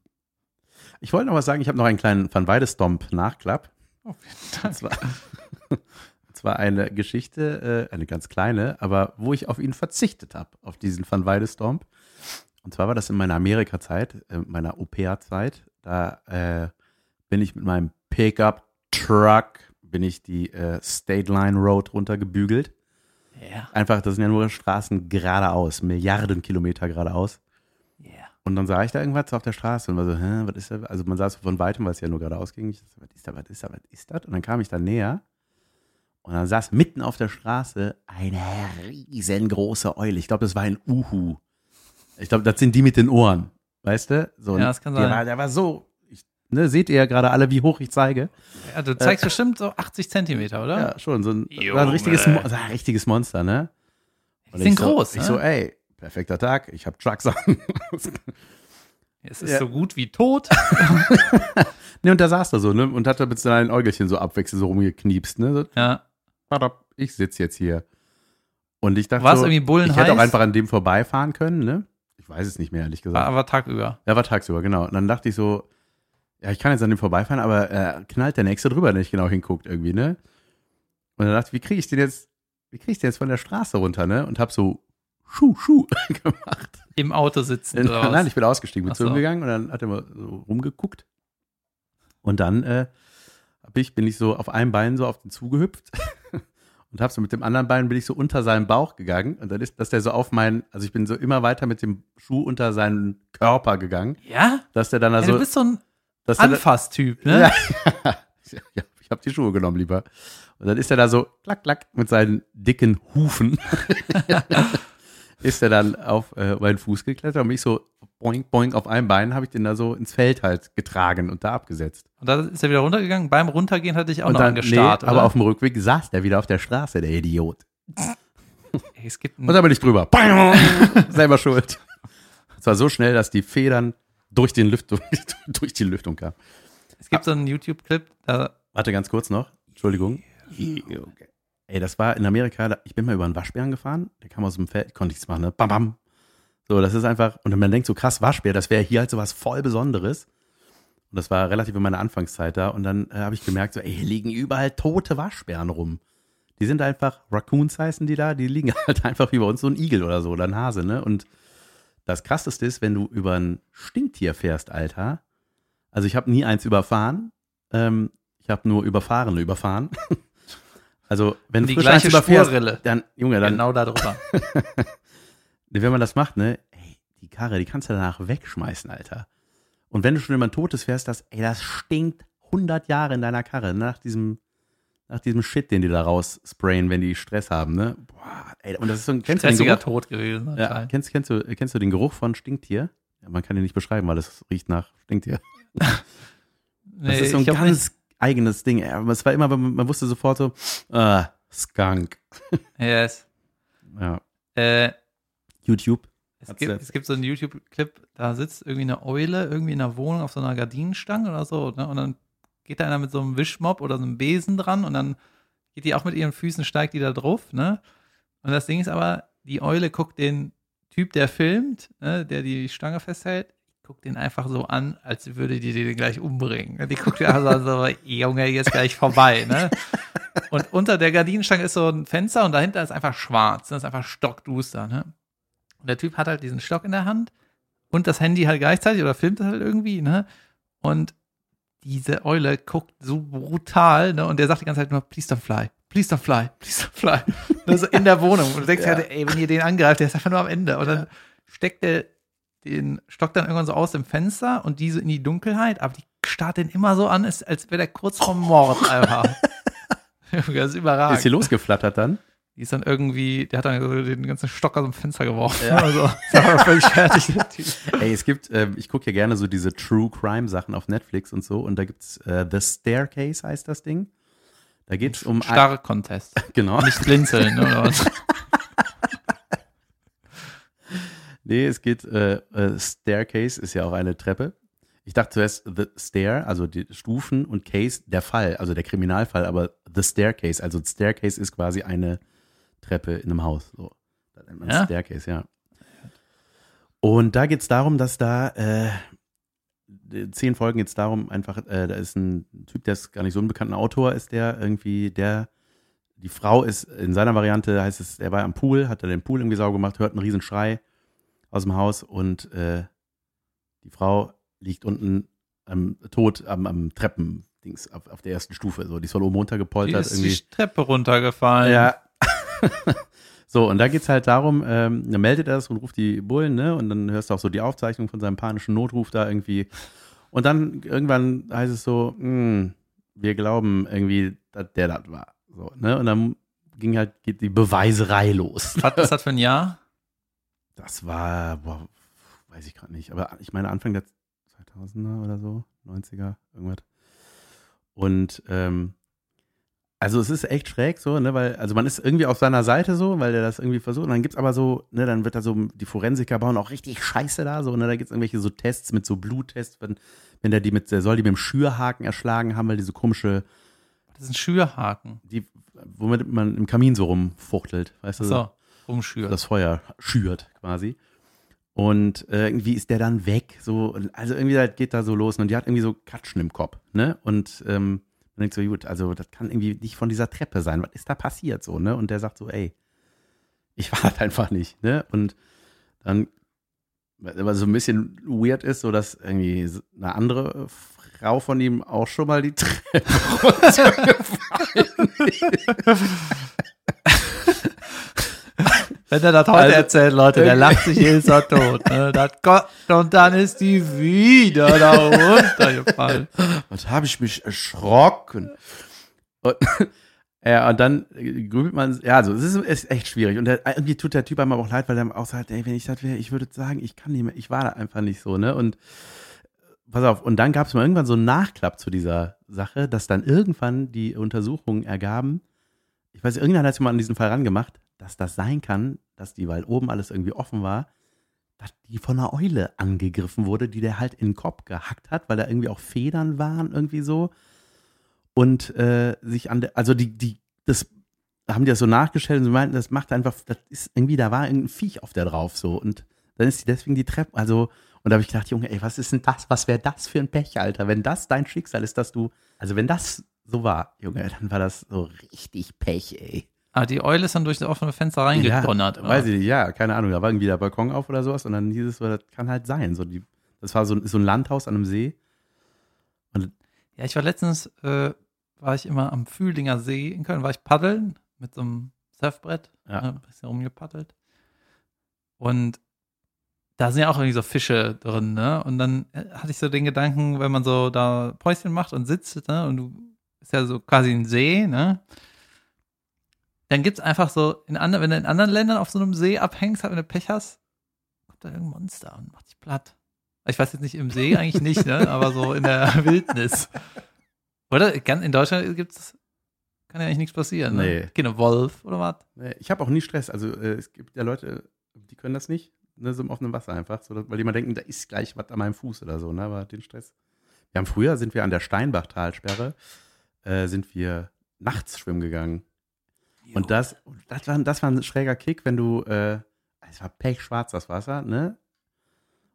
ich wollte noch was sagen, ich habe noch einen kleinen Van Weide-Stomp-Nachklapp. Oh, Und zwar, und zwar eine Geschichte, äh, eine ganz kleine, aber wo ich auf ihn verzichtet habe, auf diesen Van Weide-Stomp. Und zwar war das in meiner Amerika-Zeit, äh, meiner Au-pair-Zeit. Da äh, bin ich mit meinem Pickup-Truck, bin ich die äh, State Line Road runtergebügelt. Ja. Einfach, das sind ja nur Straßen geradeaus, Milliarden Kilometer geradeaus. Und dann sah ich da irgendwas auf der Straße und war so, hä, was ist da? Also man sah es von weitem, weil es ja nur geradeaus ging. Ich so, was ist da, was ist da, was ist das? Und dann kam ich da näher und dann saß mitten auf der Straße eine riesengroße Eule. Ich glaube, das war ein Uhu. Ich glaube, das sind die mit den Ohren. Weißt du? So, Ja, das kann der sein. War, der war so, ich, ne, seht ihr ja gerade alle, wie hoch ich zeige. ja du zeigst bestimmt so 80 Zentimeter, oder? Ja, schon. So ein, ein richtiges, Mo- war ein richtiges Monster, ne? Die Und sind ich so, groß, Ich ne? so, ey, perfekter Tag, ich habe Trucks an. Es ist Ja. so gut wie tot. Ne, und da saß er so, ne? Und hat da mit seinen Äugelchen so abwechselnd so rumgekniepst, ne? So, Ja. ich sitze jetzt hier. Und ich dachte, so, ich hätte auch einfach an dem vorbeifahren können, ne? Ich weiß es nicht mehr, ehrlich gesagt. aber tagüber. Ja, war tagsüber, genau. Und dann dachte ich so, ja, ich kann jetzt an dem vorbeifahren, aber äh, knallt der Nächste drüber, der nicht genau hinguckt irgendwie, ne? Und dann dachte ich, wie kriege ich den jetzt, wie kriege ich den jetzt von der Straße runter, ne? Und hab so Schuh, Schuh gemacht. Im Auto sitzen was? Nein, ich bin ausgestiegen, bin zu ihm gegangen und dann hat er mal so rumgeguckt. Und dann äh, hab ich, bin ich so auf einem Bein so auf den zugehüpft und hab so mit dem anderen Bein bin ich so unter seinen Bauch gegangen und dann ist, dass der so auf meinen, also ich bin so immer weiter mit dem Schuh unter seinen Körper gegangen, ja? dass der dann ja? also, Du bist so ein Anfasstyp, ne? ja, ja, ich habe die Schuhe genommen lieber. Und dann ist er da so klack klack mit seinen dicken Hufen ist er dann auf äh, meinen Fuß geklettert und mich so boing boing auf einem Bein habe ich den da so ins Feld halt getragen und da abgesetzt. Und dann ist er wieder runtergegangen. Beim Runtergehen hatte ich auch und noch dann angestarrt. aber oder? auf dem Rückweg saß der wieder auf der Straße, der Idiot. Ey, es gibt Und da bin ich drüber. Selber schuld. Es war so schnell, dass die Federn durch den Lüftung durch die Lüftung kamen. es gibt so einen YouTube-Clip, da Warte ganz kurz noch. Entschuldigung. Okay. Ey, das war in Amerika, ich bin mal über einen Waschbären gefahren, der kam aus dem Feld, konnte ich es machen, ne? Bam, bam. So, das ist einfach, und man denkt so krass, Waschbär, das wäre hier halt so was voll Besonderes. Und das war relativ in meiner Anfangszeit da. Und dann äh, habe ich gemerkt, so, ey, hier liegen überall tote Waschbären rum. Die sind einfach, Raccoons heißen die da, die liegen halt einfach wie bei uns so ein Igel oder so, oder ein Hase, ne? Und Das krasseste ist, wenn du über ein Stinktier fährst, Alter. Also ich habe nie eins überfahren. Ähm, ich habe nur Überfahrene überfahren. Also wenn Die du gleiche Spurrille. dann, Junge, dann, Genau da drüber. wenn man das macht, ne, ey, die Karre, die kannst du danach wegschmeißen, Alter. Und wenn du schon ein Totes fährst, das, ey, das stinkt 100 Jahre in deiner Karre, nach diesem, nach diesem Shit, den die da raussprayen, wenn die Stress haben, ne? Boah, ey, und das ist so ein, kennst du den Stressiger Geruch? Tod gewesen. Ja, kennst, kennst, du, kennst du den Geruch von Stinktier? Ja, man kann ihn nicht beschreiben, weil es riecht nach Stinktier. Das Nee, ist so ein ganz eigenes Ding. Aber es war immer, man wusste sofort so, ah, Skunk. Yes. Ja. Äh, YouTube. es, gibt, es gibt so einen YouTube-Clip, da sitzt irgendwie eine Eule irgendwie in einer Wohnung auf so einer Gardinenstange oder so. Ne? Und dann geht da einer mit so einem Wischmopp oder so einem Besen dran und dann geht die auch mit ihren Füßen, steigt die da drauf. Ne? Und das Ding ist aber, die Eule guckt den Typ, der filmt, ne, der die Stange festhält, guckt den einfach so an, als würde die den gleich umbringen. Die guckt ja also so, Junge, jetzt gleich vorbei, ne? Und unter der Gardinenstange ist so ein Fenster und dahinter ist einfach schwarz. Das ist einfach stockduster, ne? Und der Typ hat halt diesen Stock in der Hand und das Handy halt gleichzeitig oder filmt das halt irgendwie, ne? Und diese Eule guckt so brutal, ne? Und der sagt die ganze Zeit nur, please don't fly, please don't fly, please don't fly. Das ist in der Wohnung. Und du denkst Ja. halt, ey, wenn ihr den angreift, der ist einfach nur am Ende. Und dann steckt der den Stock dann irgendwann so aus dem Fenster und die so in die Dunkelheit, aber die starrt den immer so an, als, als wäre der kurz vorm Mord einfach. Das ist überragend. Ist hier losgeflattert dann? Die ist dann irgendwie, der hat dann so den ganzen Stock aus dem Fenster geworfen. Ja. Also, ist aber völlig fertig. Ey, es gibt, ähm, ich gucke ja gerne so diese True Crime Sachen auf Netflix und so und da gibt's äh, The Staircase heißt das Ding. Da geht's um ein, Starre Contest. genau. Nicht blinzeln, oder was? Nee, es geht äh, äh, Staircase ist ja auch eine Treppe. Ich dachte zuerst The Stair, also die Stufen und Case der Fall, also der Kriminalfall, aber The Staircase, also Staircase ist quasi eine Treppe in einem Haus. So. Das nennt man Ja? Staircase, ja. Und da geht's darum, dass da äh, zehn Folgen geht's darum, einfach, äh, da ist ein Typ, der ist gar nicht so ein bekannter Autor, ist der irgendwie, der die Frau ist, in seiner Variante heißt es, er war am Pool, hat er den Pool irgendwie sauber gemacht, hört einen riesen Schrei aus dem Haus und äh, die Frau liegt unten am, tot am, am Treppendings auf, auf der ersten Stufe. So, die ist von oben Die runtergepoltert ist irgendwie. die Treppe runtergefallen. Ja. so, und da geht's halt darum, ähm, dann meldet er das und ruft die Bullen, ne? Und dann hörst du auch so die Aufzeichnung von seinem panischen Notruf da irgendwie. Und dann irgendwann heißt es so, hm, wir glauben irgendwie, dass der das war. So, ne? Und dann ging halt, geht die Beweiserei los. Was ist das für ein Jahr? Das war, boah, weiß ich gerade nicht, aber ich meine Anfang der 2000er oder so, 90er, irgendwas. Und ähm, also es ist echt schräg so, ne, weil, also man ist irgendwie auf seiner Seite so, weil der das irgendwie versucht. Und dann gibt's aber so, ne, dann wird da so, die Forensiker bauen auch richtig Scheiße da, so, ne, da gibt's irgendwelche so Tests mit so Bluttests, wenn, wenn der die mit, der soll die mit dem Schürhaken erschlagen haben, weil diese komische, Das ist ein Schürhaken. die, womit man im Kamin so rumfuchtelt, weißt du? So, rumschürt. das Feuer schürt quasi. Und äh, irgendwie ist der dann weg. So, also irgendwie das geht da so los und die hat irgendwie so Katschen im Kopf, ne? Und ähm, man denkt so, gut, also das kann irgendwie nicht von dieser Treppe sein. Was ist da passiert so, ne? Und der sagt so, ey, ich war halt einfach nicht, ne? Und dann, was so ein bisschen weird ist, so dass irgendwie eine andere Frau von ihm auch schon mal die Treppe runtergefallen ist. Wenn er das heute Also, erzählt, Leute, der lacht sich jedes Mal tot. Ne? Das Gott, und dann ist die wieder da runtergefallen. Was habe ich mich erschrocken? Und, ja, und dann grübelt man, ja, also es ist, ist echt schwierig. Und der, irgendwie tut der Typ einem auch leid, weil er auch sagt, ey, wenn ich das wäre, ich würde sagen, ich kann nicht mehr, ich war da einfach nicht so, ne? Und pass auf, und dann gab es mal irgendwann so einen Nachklapp zu dieser Sache, dass dann irgendwann die Untersuchungen ergaben, ich weiß, irgendwann hat sich mal an diesen Fall rangemacht, dass das sein kann, dass die, weil oben alles irgendwie offen war, dass die von einer Eule angegriffen wurde, die der halt in den Kopf gehackt hat, weil da irgendwie auch Federn waren, irgendwie so. Und äh, sich an der, also die, die, das haben die das so nachgestellt und sie meinten, das macht einfach, das ist irgendwie, da war irgendein Viech auf der drauf so. Und dann ist die deswegen die Treppe, also, und da habe ich gedacht, Junge, ey, was ist denn das? Was wäre das für ein Pech, Alter? Wenn das dein Schicksal ist, dass du, also wenn das so war, Junge, dann war das so richtig Pech, ey. Ah, die Eule ist dann durch das offene Fenster reingedonnert. Ja, weiß ich nicht, ja, keine Ahnung. Da war irgendwie der Balkon auf oder sowas und dann hieß es so, das kann halt sein. So die, das war so, ein- so ein Landhaus an einem See. Ja, ich war letztens, äh, war ich immer am Fühlinger See in Köln, war ich paddeln mit so einem Surfbrett, Ja. ne, ein bisschen rumgepaddelt. Und da sind ja auch irgendwie so Fische drin, ne? Und dann äh, hatte ich so den Gedanken, wenn man so da Päuschen macht und sitzt, ne? Und du ist ja so quasi ein See, ne? Dann gibt's einfach so, in anderen, wenn du in anderen Ländern auf so einem See abhängst, halt, wenn du Pech hast, kommt da irgendein Monster und macht dich platt. Ich weiß jetzt nicht im See eigentlich nicht, ne? Aber so in der Wildnis. Oder? In Deutschland gibt's, kann ja eigentlich nichts passieren. Ne? Nee. Keine Wolf oder was? Nee, Ich habe auch nie Stress. Also äh, es gibt ja Leute, die können das nicht, ne, so im offenen Wasser einfach, so, weil die immer denken, da ist gleich was an meinem Fuß oder so, ne? Aber den Stress. Wir haben früher, sind wir an der Steinbachtalsperre, äh, sind wir nachts schwimmen gegangen. Und das, das, war, das war ein schräger Kick, wenn du, äh, es war pechschwarz das Wasser, ne?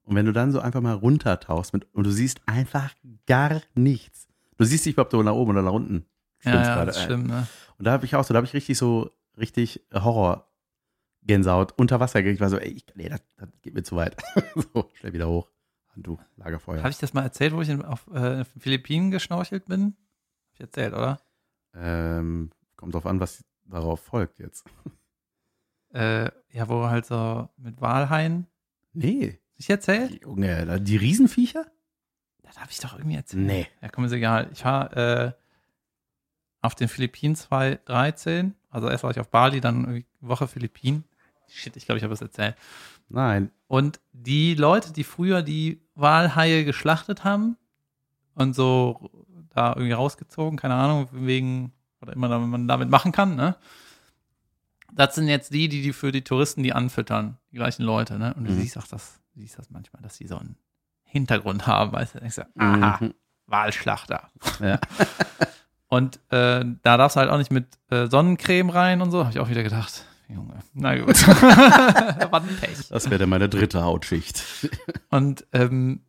Und wenn du dann so einfach mal runtertauchst mit, und du siehst einfach gar nichts. Du siehst nicht, ob du nach oben oder nach unten Ja, schwimmst ja, gerade. das stimmt, ne? Und da habe ich auch so, da habe ich richtig so, richtig Horror Gänsehaut unter Wasser gekriegt. Ich war so, ey, ich, nee, das, das geht mir zu weit. so, schnell wieder hoch. Handtuch, Lagerfeuer. Habe ich das mal erzählt, wo ich in, auf äh, Philippinen geschnorchelt bin? Ich erzählt, oder? ähm, kommt drauf an, was darauf folgt jetzt. Äh, ja, wo halt so mit Walhaien. Nee. Ich erzählt? Junge, da- die Riesenviecher? Das habe ich doch irgendwie erzählt. Nee. Ja, komm, ist egal. Ich war äh, auf den Philippinen 2013. Also erst war ich auf Bali, dann Woche Philippinen. Shit, ich glaube, ich habe es erzählt. Nein. Und die Leute, die früher die Walhaie geschlachtet haben und so da irgendwie rausgezogen, keine Ahnung, wegen, oder immer damit man damit machen kann, ne? Das sind jetzt die, die, die für die Touristen die anfüttern, die gleichen Leute, ne? Und du Mhm. siehst auch das, du siehst das manchmal, dass die so einen Hintergrund haben, weißt du? Denkst du, aha, Mhm. Walschlachter. Ja. Und äh, da darfst du halt auch nicht mit äh, Sonnencreme rein und so. Habe ich auch wieder gedacht, Junge, na gut. War ein Pech. Das wäre dann meine dritte Hautschicht. Und ähm,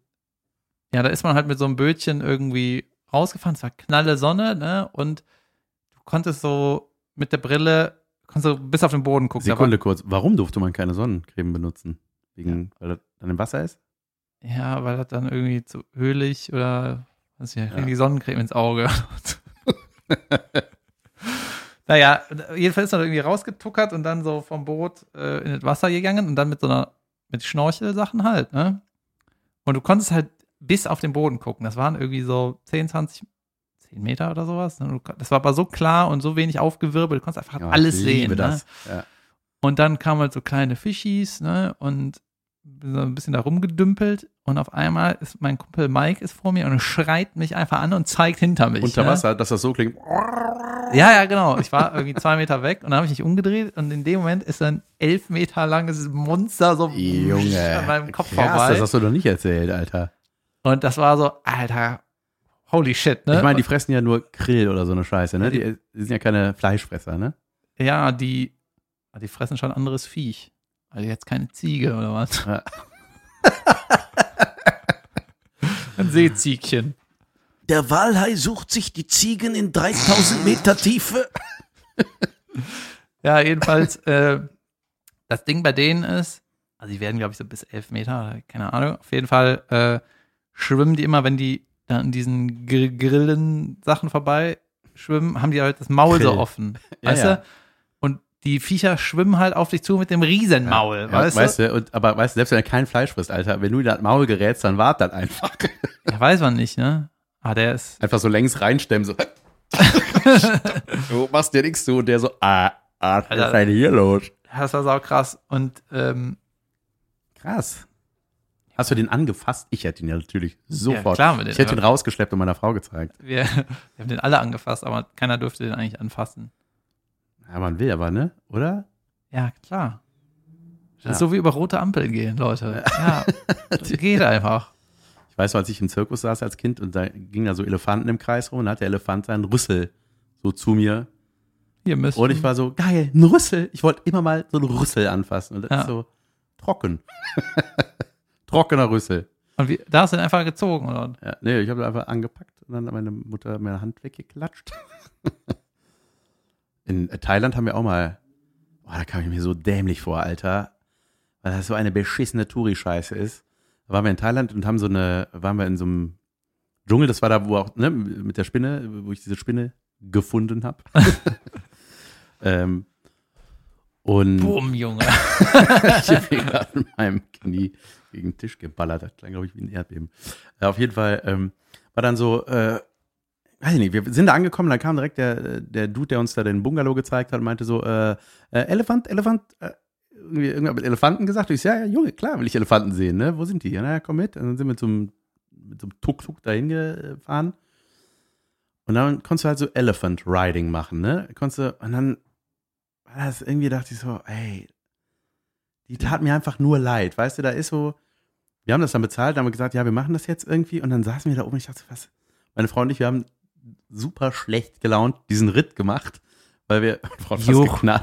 ja, da ist man halt mit so einem Bötchen irgendwie rausgefahren. Es war knalle Sonne, ne? Und du konntest so mit der Brille, konntest du bis auf den Boden gucken. Sekunde kurz. Warum durfte man keine Sonnencreme benutzen? Wegen, weil das dann im Wasser ist? Ja, weil das dann irgendwie zu ölig oder was ja, Ja. die Sonnencreme ins Auge. naja, jedenfalls ist man irgendwie rausgetuckert und dann so vom Boot äh, in das Wasser gegangen und dann mit so einer, mit Schnorchelsachen halt, ne? Und du konntest halt bis auf den Boden gucken. Das waren irgendwie so 10, 20, 10 Meter oder sowas. ne? Das war aber so klar und so wenig aufgewirbelt, du konntest einfach Ja, alles sehen. Ne? Ja. Und dann kamen halt so kleine Fischis, ne? Und so ein bisschen da rumgedümpelt. Und auf einmal ist mein Kumpel Mike ist vor mir und schreit mich einfach an und zeigt hinter mich. Unter ne? Wasser, dass das so klingt. Ja, ja, genau. Ich war irgendwie zwei Meter weg und dann habe ich mich umgedreht und in dem Moment ist ein elf Meter langes Monster so Junge. an meinem Kopf Krass, vorbei. das hast du doch nicht erzählt, Alter. Und das war so, Alter, holy shit, ne? Ich meine, die fressen ja nur Grill oder so eine Scheiße, ne? Die, die sind ja keine Fleischfresser, ne? ja, die, die fressen schon anderes Viech. Also jetzt keine Ziege oder was? Ja. Ein Seeziegchen. Der Walhai sucht sich die Ziegen in 3000 Meter Tiefe. Ja, jedenfalls, äh, das Ding bei denen ist, also die werden, glaube ich, so bis elf Meter, oder keine Ahnung. Auf jeden Fall äh, schwimmen die immer, wenn die da an diesen Gr Grillen-Sachen vorbei schwimmen, haben die halt das Maul so Grill. offen. Ja, Weißt ja. du? Und die Viecher schwimmen halt auf dich zu mit dem Riesenmaul. Ja, weißt, weißt du? du? Und, aber weißt du, selbst wenn er kein Fleisch frisst, Alter, wenn du in das Maul gerätst, dann wart das einfach. Ja, weiß man nicht, ne? Ah, der ist. Einfach so längs reinstemmen, so. du machst dir nichts zu. Und der so, ah, ah, was ist denn hier los? Das war sau krass. Und ähm, Krass. Hast du den angefasst? Ich hätte ihn ja natürlich sofort. klar mit den- ich hätte ihn rausgeschleppt und meiner Frau gezeigt. wir, wir haben den alle angefasst, aber keiner durfte den eigentlich anfassen. Ja, man will aber, ne? Oder? Ja, klar. Das Ja. ist so wie über rote Ampeln gehen, Leute. Ja, das geht einfach. Ich weiß als ich im Zirkus saß als Kind und da gingen da so Elefanten im Kreis rum und da hat der Elefant seinen Rüssel so zu mir. Hier müssen. Und ich war so, geil, ein Rüssel. Ich wollte immer mal so einen Rüssel anfassen. Und das Ja. ist so trocken. Trockener Rüssel. Und wie, da hast du den einfach gezogen, oder? Ja, nee, ich habe einfach angepackt und dann hat meine Mutter meine Hand weggeklatscht. in Thailand haben wir auch mal, boah, da kam ich mir so dämlich vor, Alter, weil das so eine beschissene Touri-Scheiße ist. Da waren wir in Thailand und haben so eine, waren wir in so einem Dschungel, das war da, wo auch, ne, mit der Spinne, wo ich diese Spinne gefunden habe. ähm, und Bumm, Junge. ich hier gerade mit meinem Knie gegen den Tisch geballert. Das klang, glaube ich, wie ein Erdbeben. Äh, auf jeden Fall ähm, war dann so, äh, weiß ich nicht, wir sind da angekommen, dann kam direkt der, der Dude, der uns da den Bungalow gezeigt hat und meinte so, äh, äh, Elefant, Elefant, äh, irgendwie mit Elefanten gesagt. Und ich so, ja, ja, Junge, klar will ich Elefanten sehen, ne? Wo sind die? Ja, naja, komm mit. Und dann sind wir zum, mit so einem Tuk-Tuk dahin gefahren. Und dann konntest du halt so Elephant Riding machen, ne? Konntest du, und dann war das irgendwie, dachte ich so, ey, die tat mir einfach nur leid. Weißt du, da ist so, wir haben das dann bezahlt, dann haben wir gesagt, ja, wir machen das jetzt irgendwie. Und dann saßen wir da oben und ich dachte, was? Meine Frau und ich, wir haben super schlecht gelaunt diesen Ritt gemacht, weil wir.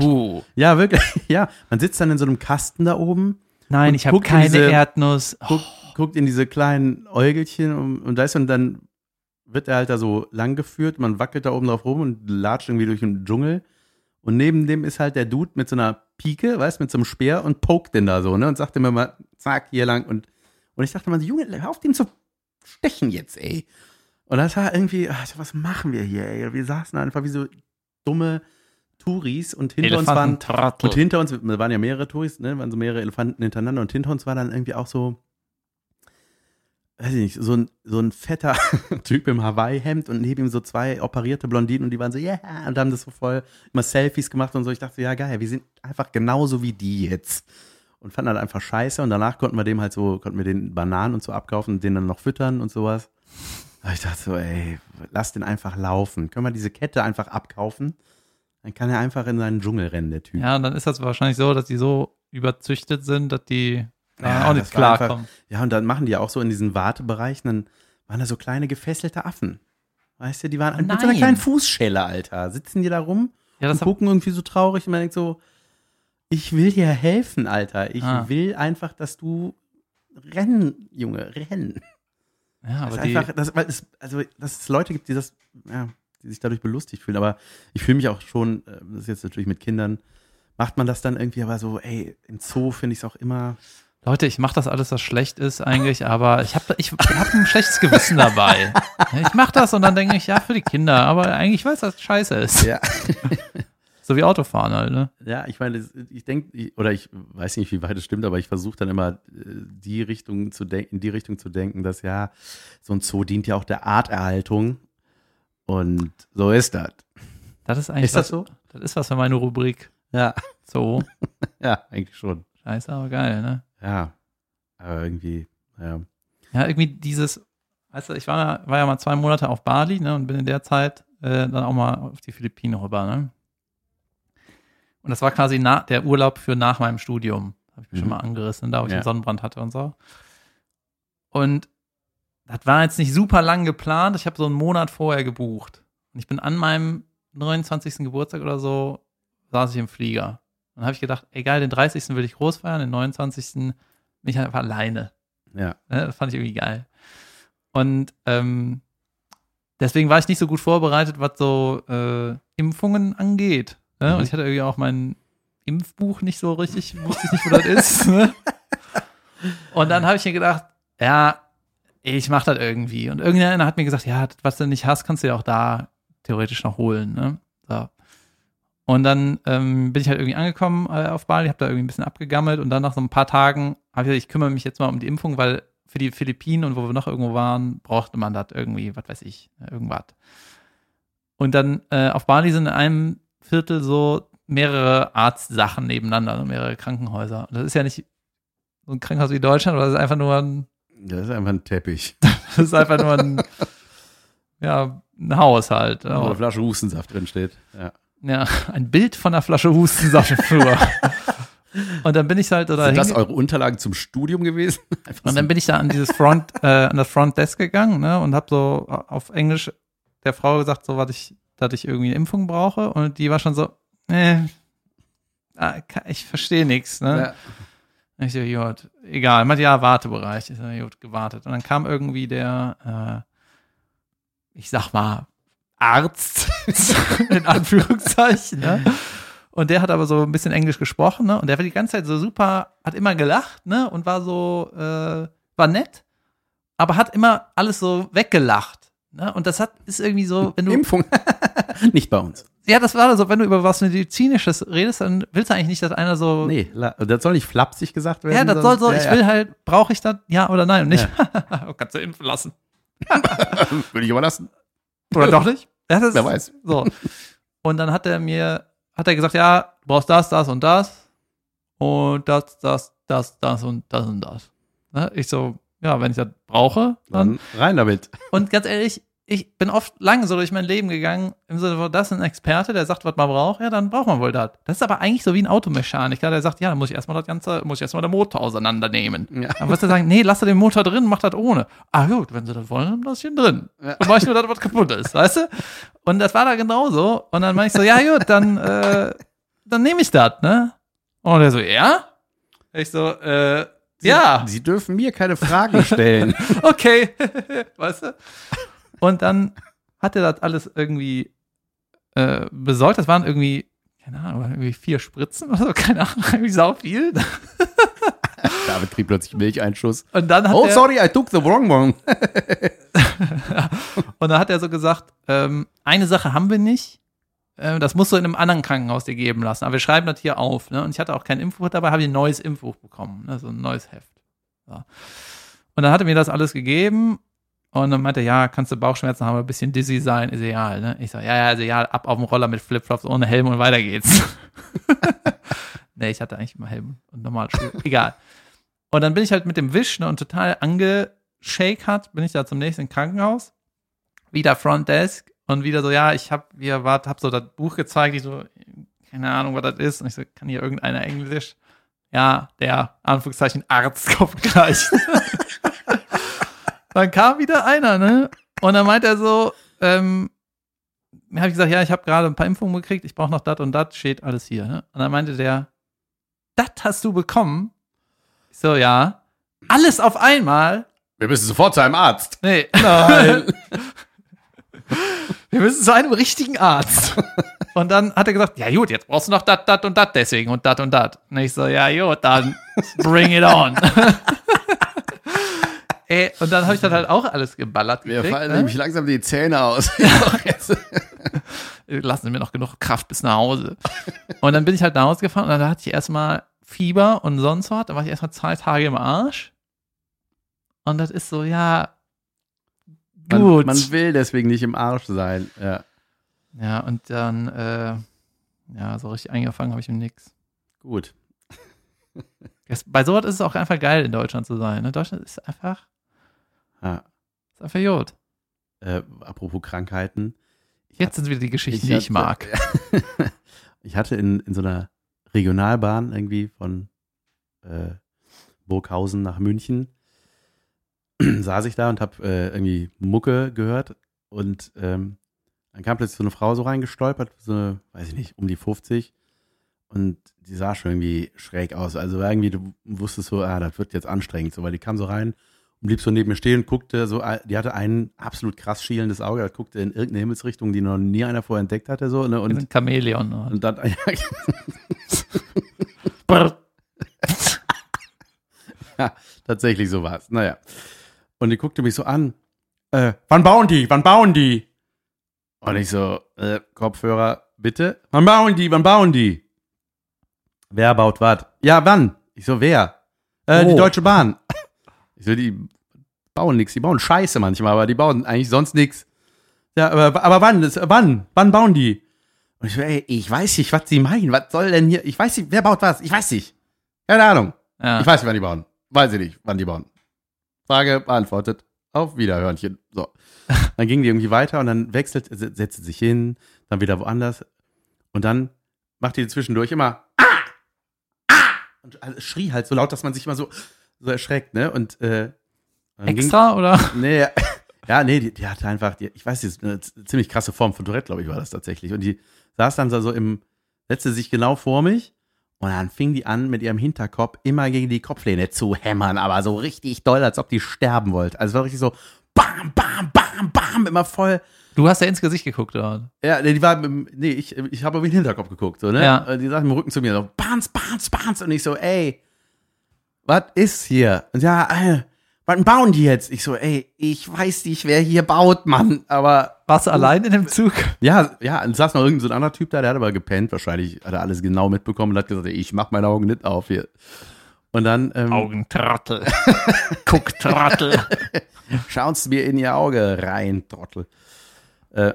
Juhu. Ja, wirklich. Ja, man sitzt dann in so einem Kasten da oben, Nein, ich habe keine diese- Erdnuss. Oh, guckt, guckt in diese kleinen Äugelchen und, und da ist und dann wird er halt da so lang geführt, man wackelt da oben drauf rum und latscht irgendwie durch den Dschungel. Und neben dem ist halt der Dude mit so einer Pike, weißt mit so einem Speer und pokt den da so, ne? Und sagt immer mal, zack, hier lang. Und, und ich dachte mal so, Junge, hör auf den zu stechen jetzt, ey. Und das war irgendwie, ach, was machen wir hier, ey? Wir saßen einfach wie so dumme Touris und hinter uns waren und hinter uns, da waren ja mehrere Touris, ne, waren so mehrere Elefanten hintereinander und hinter uns war dann irgendwie auch so, weiß ich nicht, so ein, so ein fetter Typ im Hawaii-Hemd und neben ihm so zwei operierte Blondinen und die waren so, ja, yeah, und haben das so voll immer Selfies gemacht und so. Ich dachte, ja, geil, wir sind einfach genauso wie die jetzt. Und fanden halt einfach scheiße und danach konnten wir dem halt so, konnten wir den Bananen und so abkaufen und den dann noch füttern und sowas. Aber ich dachte so, ey, lass den einfach laufen. Können wir diese Kette einfach abkaufen? Dann kann er einfach in seinen Dschungel rennen, der Typ. Ja, und dann ist das wahrscheinlich so, dass die so überzüchtet sind, dass die Ja, auch nicht klarkommen. Ja, und dann machen die ja auch so in diesen Wartebereichen, dann waren da so kleine gefesselte Affen. Weißt du, die waren Oh mit so einer kleinen Fußschelle, Alter. Sitzen die da rum Ja, das und gucken irgendwie so traurig und man denkt so, ich will dir helfen, Alter. Ich Ah. will einfach, dass du rennen, Junge, rennen. ja, Das aber die, einfach, das, weil es, also, dass es Leute gibt, die das, ja, die sich dadurch belustigt fühlen. Aber ich fühle mich auch schon, äh, das ist jetzt natürlich mit Kindern, macht man das dann irgendwie, aber so, ey, im Zoo finde ich es auch immer. Leute, ich mache das alles, was schlecht ist eigentlich, aber ich habe ich hab ein schlechtes Gewissen dabei. Ich mache das und dann denke ich, ja, für die Kinder, aber eigentlich weiß das scheiße ist. Ja. So wie Autofahren halt, ne? Ja, ich meine, das- ich denke, oder ich weiß nicht, wie weit es stimmt, aber ich versuche dann immer äh, die Richtung zu denken, in die Richtung zu denken, dass ja, so ein Zoo dient ja auch der Arterhaltung. Und so ist das. Das ist eigentlich Ist das was, so? Das ist was für meine Rubrik. Ja. So, Ja, eigentlich schon. scheiße, aber geil, ne? Ja. Aber irgendwie, ja. Ja, irgendwie dieses, weißt du, ich war, ja- war ja mal zwei Monate auf Bali, ne, und bin in der Zeit äh, dann auch mal auf die Philippinen rüber, ne? Und das war quasi na, der Urlaub für nach meinem Studium. Habe ich mir schon Mhm. mal angerissen, da wo ich Ja. einen Sonnenbrand hatte und so. Und das war jetzt nicht super lang geplant. Ich habe so einen Monat vorher gebucht. Und ich bin an meinem 29. Geburtstag oder so, saß ich im Flieger. Und dann habe ich gedacht, egal, den 30. will ich groß feiern, den 29. bin ich einfach alleine. Ja. Ne, das fand ich irgendwie geil. Und ähm, deswegen war ich nicht so gut vorbereitet, was so äh, Impfungen angeht. Ne? Mhm. Und ich hatte irgendwie auch mein Impfbuch nicht so richtig, wusste ich nicht, wo das ist. Ne? Und dann habe ich mir gedacht, ja, ich mache das irgendwie. Und irgendeiner hat mir gesagt, ja, was du nicht hast, kannst du ja auch da theoretisch noch holen. Ne? So. Und dann ähm, bin ich halt irgendwie angekommen äh, auf Bali, habe da irgendwie ein bisschen abgegammelt und dann nach so ein paar Tagen habe ich gesagt, ich kümmere mich jetzt mal um die Impfung, weil für die Philippinen und wo wir noch irgendwo waren, brauchte man das irgendwie, was weiß ich, irgendwas. Und dann äh, auf Bali sind in einem Viertel so mehrere Arztsachen nebeneinander, also mehrere Krankenhäuser. Das ist ja nicht so ein Krankenhaus wie Deutschland, aber das ist einfach nur ein, Das ist einfach ein Teppich. das ist einfach nur ein, ja, ein Haus halt. Wo eine Flasche Hustensaft drin steht. Ja. Ja, ein Bild von einer Flasche Hustensaft früher. Und dann bin ich halt da Sind das eure Unterlagen zum Studium gewesen? Einfach und dann bin ich da an dieses Front, äh, an das Front Desk gegangen, ne, und habe so auf Englisch der Frau gesagt, so was ich, dass ich irgendwie eine Impfung brauche, und die war schon so, äh, ich verstehe nichts, ne. ja. Ich so, gut, egal, meinte, ja, Wartebereich. Ich so, gut, gewartet. Und dann kam irgendwie der, äh, ich sag mal, Arzt, in Anführungszeichen, ne? Und der hat aber so ein bisschen Englisch gesprochen, ne? Und der war die ganze Zeit so super, hat immer gelacht, ne? Und war so, äh, war nett, aber hat immer alles so weggelacht. Ne? Und das hat, ist irgendwie so, wenn du. Impfung. nicht bei uns. Ja, das war so, wenn du über was Medizinisches redest, dann willst du eigentlich nicht, dass einer so. Nee, la- das soll nicht flapsig gesagt werden. ja, das soll so, sondern- ich ja, will halt, brauche ich das, ja oder nein? Und nicht, Ja. kannst du impfen lassen. ja. Würde ich überlassen. Oder doch nicht? Ja, das Wer weiß. So. Und dann hat er mir, hat er gesagt, ja, du brauchst das, das und das. Und das, das, das, das und das und das. Ne? Ich so, ja, wenn ich das brauche, dann. Dann rein damit. Und ganz ehrlich, ich bin oft lange so durch mein Leben gegangen, im Sinne von, das ist ein Experte, der sagt, was man braucht, ja, dann braucht man wohl das. Das ist aber eigentlich so wie ein Automechaniker, der sagt, ja, dann muss ich erstmal das Ganze, muss ich erstmal den Motor auseinandernehmen. Ja. Aber was du sagen, nee, lass den Motor drin, mach das ohne. Ah, gut, wenn sie das wollen, dann lass ich ihn drin. Ja. Dann mach ich nur das, was kaputt ist, weißt du? Und das war da genauso. Und dann meine ich so, ja, gut, dann, äh, dann nehme ich das, ne? Und er so, ja? Ich so, äh, ja Sie dürfen mir keine Fragen stellen. okay, weißt du? Und dann hat er das alles irgendwie äh, besorgt. Das waren irgendwie, keine Ahnung, irgendwie vier Spritzen oder so, keine Ahnung, irgendwie sau viel. David kriegt plötzlich Milcheinschuss. Und dann hat Oh, er, sorry, I took the wrong one. und dann hat er so gesagt, ähm, eine Sache haben wir nicht. Äh, das musst du in einem anderen Krankenhaus dir geben lassen. Aber wir schreiben das hier auf. Ne? Und ich hatte auch kein Impfbuch dabei, habe ich ein neues Impfbuch bekommen. Ne? So ein neues Heft. So. Und dann hat er mir das alles gegeben. Und dann meinte er, ja, kannst du Bauchschmerzen haben, ein bisschen dizzy sein, ist egal. Ne? Ich so, ja, ja, ist egal, ab auf dem Roller mit Flipflops ohne Helm und weiter geht's. nee, ich hatte eigentlich immer Helm und normale Schuhe. Egal. Und dann bin ich halt mit dem Wisch ne, und total angeshakert, bin ich da zum nächsten Krankenhaus. Wieder Frontdesk und wieder so, ja, ich hab, wir wart, hab so das Buch gezeigt, ich so, keine Ahnung, was das ist. Und ich so, kann hier irgendeiner Englisch? Ja, der, Anführungszeichen, Arzt kommt gleich. dann kam wieder einer, ne? Und dann meint er so, ähm, habe ich gesagt, ja, ich habe gerade ein paar Impfungen gekriegt, ich brauche noch das und das, steht alles hier. Ne? Und dann meinte der, das hast du bekommen? Ich so, ja. Alles auf einmal? Wir müssen sofort zu einem Arzt. Nee. Nein. Wir müssen zu einem richtigen Arzt. Und dann hat er gesagt, ja gut, jetzt brauchst du noch das, das und das deswegen und das und das. Und ich so, ja gut, dann bring it on. Ey, und dann habe ich das halt auch alles geballert. Mir gekriegt, fallen ne? nämlich langsam die Zähne aus. lassen Sie mir noch genug Kraft bis nach Hause. Und dann bin ich halt nach Hause gefahren und dann hatte ich erstmal Fieber und sonst was. Da war ich erstmal zwei Tage im Arsch. Und das ist so, ja, man, gut. man will deswegen nicht im Arsch sein. Ja, ja, und dann, äh, ja, so richtig eingefangen habe ich mit nix. gut. Es- Bei sowas ist es auch einfach geil, in Deutschland zu sein. Ne? Deutschland ist einfach, Ja. ist einfach gut. Äh, apropos Krankheiten. Jetzt sind wieder die Geschichten, Ich die ich hatte- mag. ich hatte in, in so einer Regionalbahn irgendwie von äh, Burghausen nach München, saß ich da und habe äh, irgendwie Mucke gehört und ähm, dann kam plötzlich so eine Frau so reingestolpert, so eine, weiß ich nicht, um die 50 und die sah schon irgendwie schräg aus. Also war irgendwie, du wusstest so, ah, das wird jetzt anstrengend, so, weil die kam so rein und blieb so neben mir stehen und guckte so, äh, die hatte ein absolut krass schielendes Auge, das guckte in irgendeine Himmelsrichtung, die noch nie einer vorher entdeckt hatte, so, ne, Und ein Chamäleon. Ne? und dann, Brr. tatsächlich so war's. Naja. Und die guckte mich so an. Äh, wann bauen die? Wann bauen die? Und ich so, äh, Kopfhörer, bitte? Wann bauen die? Wann bauen die? Wer baut was? Ja, wann? Ich so, wer? Äh, die Oh. Deutsche Bahn. Ich so, die bauen nix. Die bauen Scheiße manchmal, aber die bauen eigentlich sonst nix. Ja, aber, aber wann? Das, wann? Wann bauen die? Und ich so, ey, ich weiß nicht, was sie meinen. Was soll denn hier? Ich weiß nicht, wer baut was? Ich weiß nicht. Keine Ahnung. Ja. Ich weiß nicht, wann die bauen. Weiß ich nicht, wann die bauen. Frage beantwortet. Auf Wiederhörnchen. So. Dann ging die irgendwie weiter und dann wechselt, se- setzte sich hin, dann wieder woanders. Und dann macht die zwischendurch immer Ah! Ah! Und also schrie halt so laut, dass man sich immer so, so erschreckt, ne? Und äh, dann ging- Extra oder? Nee, ja, nee, die, die hatte einfach, die, ich weiß nicht, eine z- ziemlich krasse Form von Tourette, glaube ich, war das tatsächlich. Und die saß dann so im, setzte sich genau vor mich und dann fing die an, mit ihrem Hinterkopf immer gegen die Kopflehne zu hämmern, aber so richtig doll, als ob die sterben wollte. Also es war richtig so, bam, bam, bam, bam, immer voll, Du hast ja ins Gesicht geguckt, oder? Ja, nee, die war, nee, ich, ich habe auf den Hinterkopf geguckt, so, ne? Ja. Die sagt im Rücken zu mir so, Barnes, Barnes, Barnes. Und ich so, ey, was ist hier? Und ja, äh, was bauen die jetzt? Ich so, ey, ich weiß nicht, wer hier baut, Mann. Aber Warst du allein in dem Zug? ja, ja, und saß noch irgendein so ein anderer Typ da, der hat aber gepennt, wahrscheinlich hat er alles genau mitbekommen und hat gesagt, ey, ich mach meine Augen nicht auf hier. Und dann ähm, Augentrottel. Gucktrottel. schaust mir in ihr Auge rein, Trottel. Äh,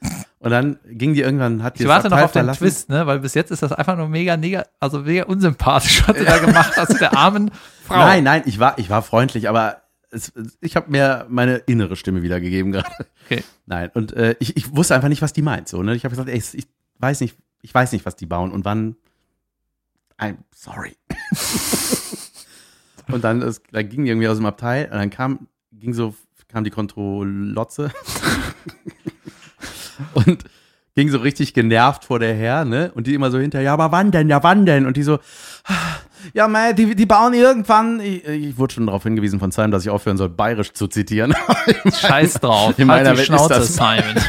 und dann ging die irgendwann, hat die Ich warte noch Abteil auf den verlassen. Twist, ne? Weil bis jetzt ist das einfach nur mega, nega, also mega unsympathisch, was du da gemacht hast, der armen Frau. Nein, nein, ich war, ich war freundlich, aber es, ich habe mir meine innere Stimme wiedergegeben gerade. Okay. Nein, und äh, ich, ich wusste einfach nicht, was die meint. So, ne? Ich habe gesagt, ey, ich weiß nicht, ich weiß nicht, was die bauen und wann. I'm sorry. und dann, es, dann ging die irgendwie aus dem Abteil und dann kam, ging so, kam die Kontrollotze und ging so richtig genervt vor der her, ne? Und die immer so hinterher, ja, aber wann denn, ja, wann denn? Und die so, ja, mei, die, die bauen irgendwann. Ich, ich wurde schon darauf hingewiesen von Simon, dass ich aufhören soll, bayerisch zu zitieren. Scheiß drauf. In meiner halt die Welt ist Schnauze, das- Simon.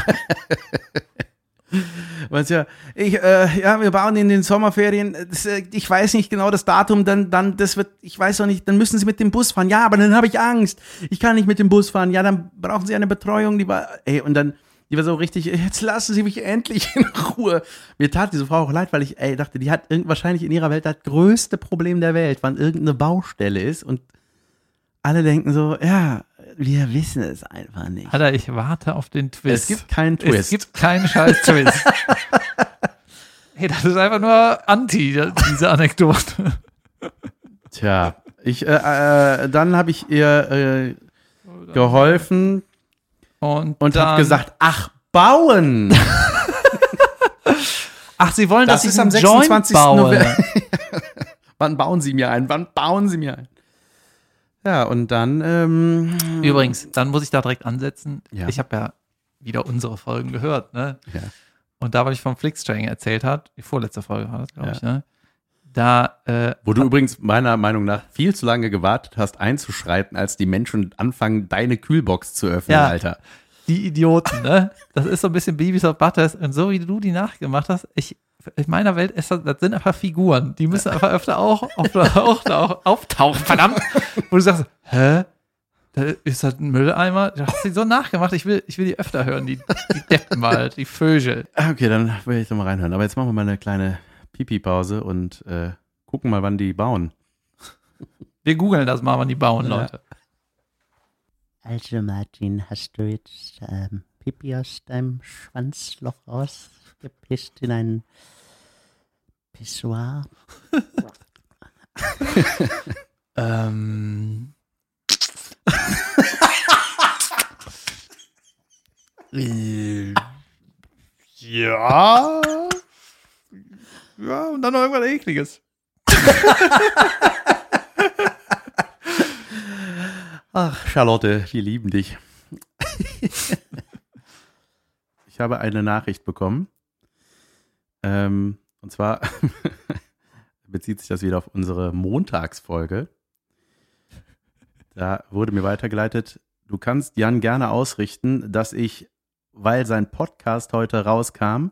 Weißt ja, ich, äh, ja, wir bauen in den Sommerferien, das, äh, ich weiß nicht genau das Datum, dann, dann, das wird, ich weiß auch nicht, dann müssen Sie mit dem Bus fahren. Ja, aber dann habe ich Angst. Ich kann nicht mit dem Bus fahren. Ja, dann brauchen Sie eine Betreuung, die war, ey, und dann, die war so richtig, jetzt lassen Sie mich endlich in Ruhe. Mir tat diese Frau auch leid, weil ich, ey, dachte, die hat wahrscheinlich in ihrer Welt das größte Problem der Welt, wann irgendeine Baustelle ist und alle denken so, ja, wir wissen es einfach nicht. Alter, ich warte auf den Twist. Es gibt keinen Twist. Es gibt keinen scheiß Twist. hey, das ist einfach nur Anti, diese Anekdote. Tja, ich, äh, äh, dann habe ich ihr äh, geholfen Und, und dann, habe gesagt, ach, bauen. ach, sie wollen, Das dass ist ich am einen Joint 26. baue. November. Wann bauen Sie mir ein? Wann bauen Sie mir ein? Ja, und dann, ähm, Übrigens, dann muss ich da direkt ansetzen. Ja. Ich habe ja wieder unsere Folgen gehört, ne? Ja. Und da, was ich vom Flixtrain erzählt hat, die vorletzte Folge war das, glaube Ja. ich, ne? Da, äh, wo du übrigens meiner Meinung nach viel zu lange gewartet hast, einzuschreiten, als die Menschen anfangen, deine Kühlbox zu öffnen, Ja. Alter. die Idioten, ne? Das ist so ein bisschen Babys of Butters. Und so wie du die nachgemacht hast, ich, in meiner Welt ist das, das sind einfach Figuren. Die müssen einfach öfter auch, auf, auch, auch auftauchen, verdammt. Wo du sagst, hä? Da ist das ein Mülleimer? Du hast sie so nachgemacht, ich will, ich will die öfter hören, die, die Deppen mal, die Vögel. Ah, Okay, dann will ich doch mal reinhören. Aber jetzt machen wir mal eine kleine Pipi-Pause und äh, gucken mal, wann die bauen. Wir googeln das mal, wann die bauen, Ja. Leute. Also Martin, hast du jetzt ähm, Pipi aus deinem Schwanzloch rausgepisst in ein Pissoir? Ähm. Äh, ja. Ja, und dann noch irgendwas Ekliges. Ach, Charlotte, wir lieben dich. ich habe eine Nachricht bekommen. Ähm, und zwar bezieht sich das wieder auf unsere Montagsfolge. Da wurde mir weitergeleitet, du kannst Jan gerne ausrichten, dass ich, weil sein Podcast heute rauskam,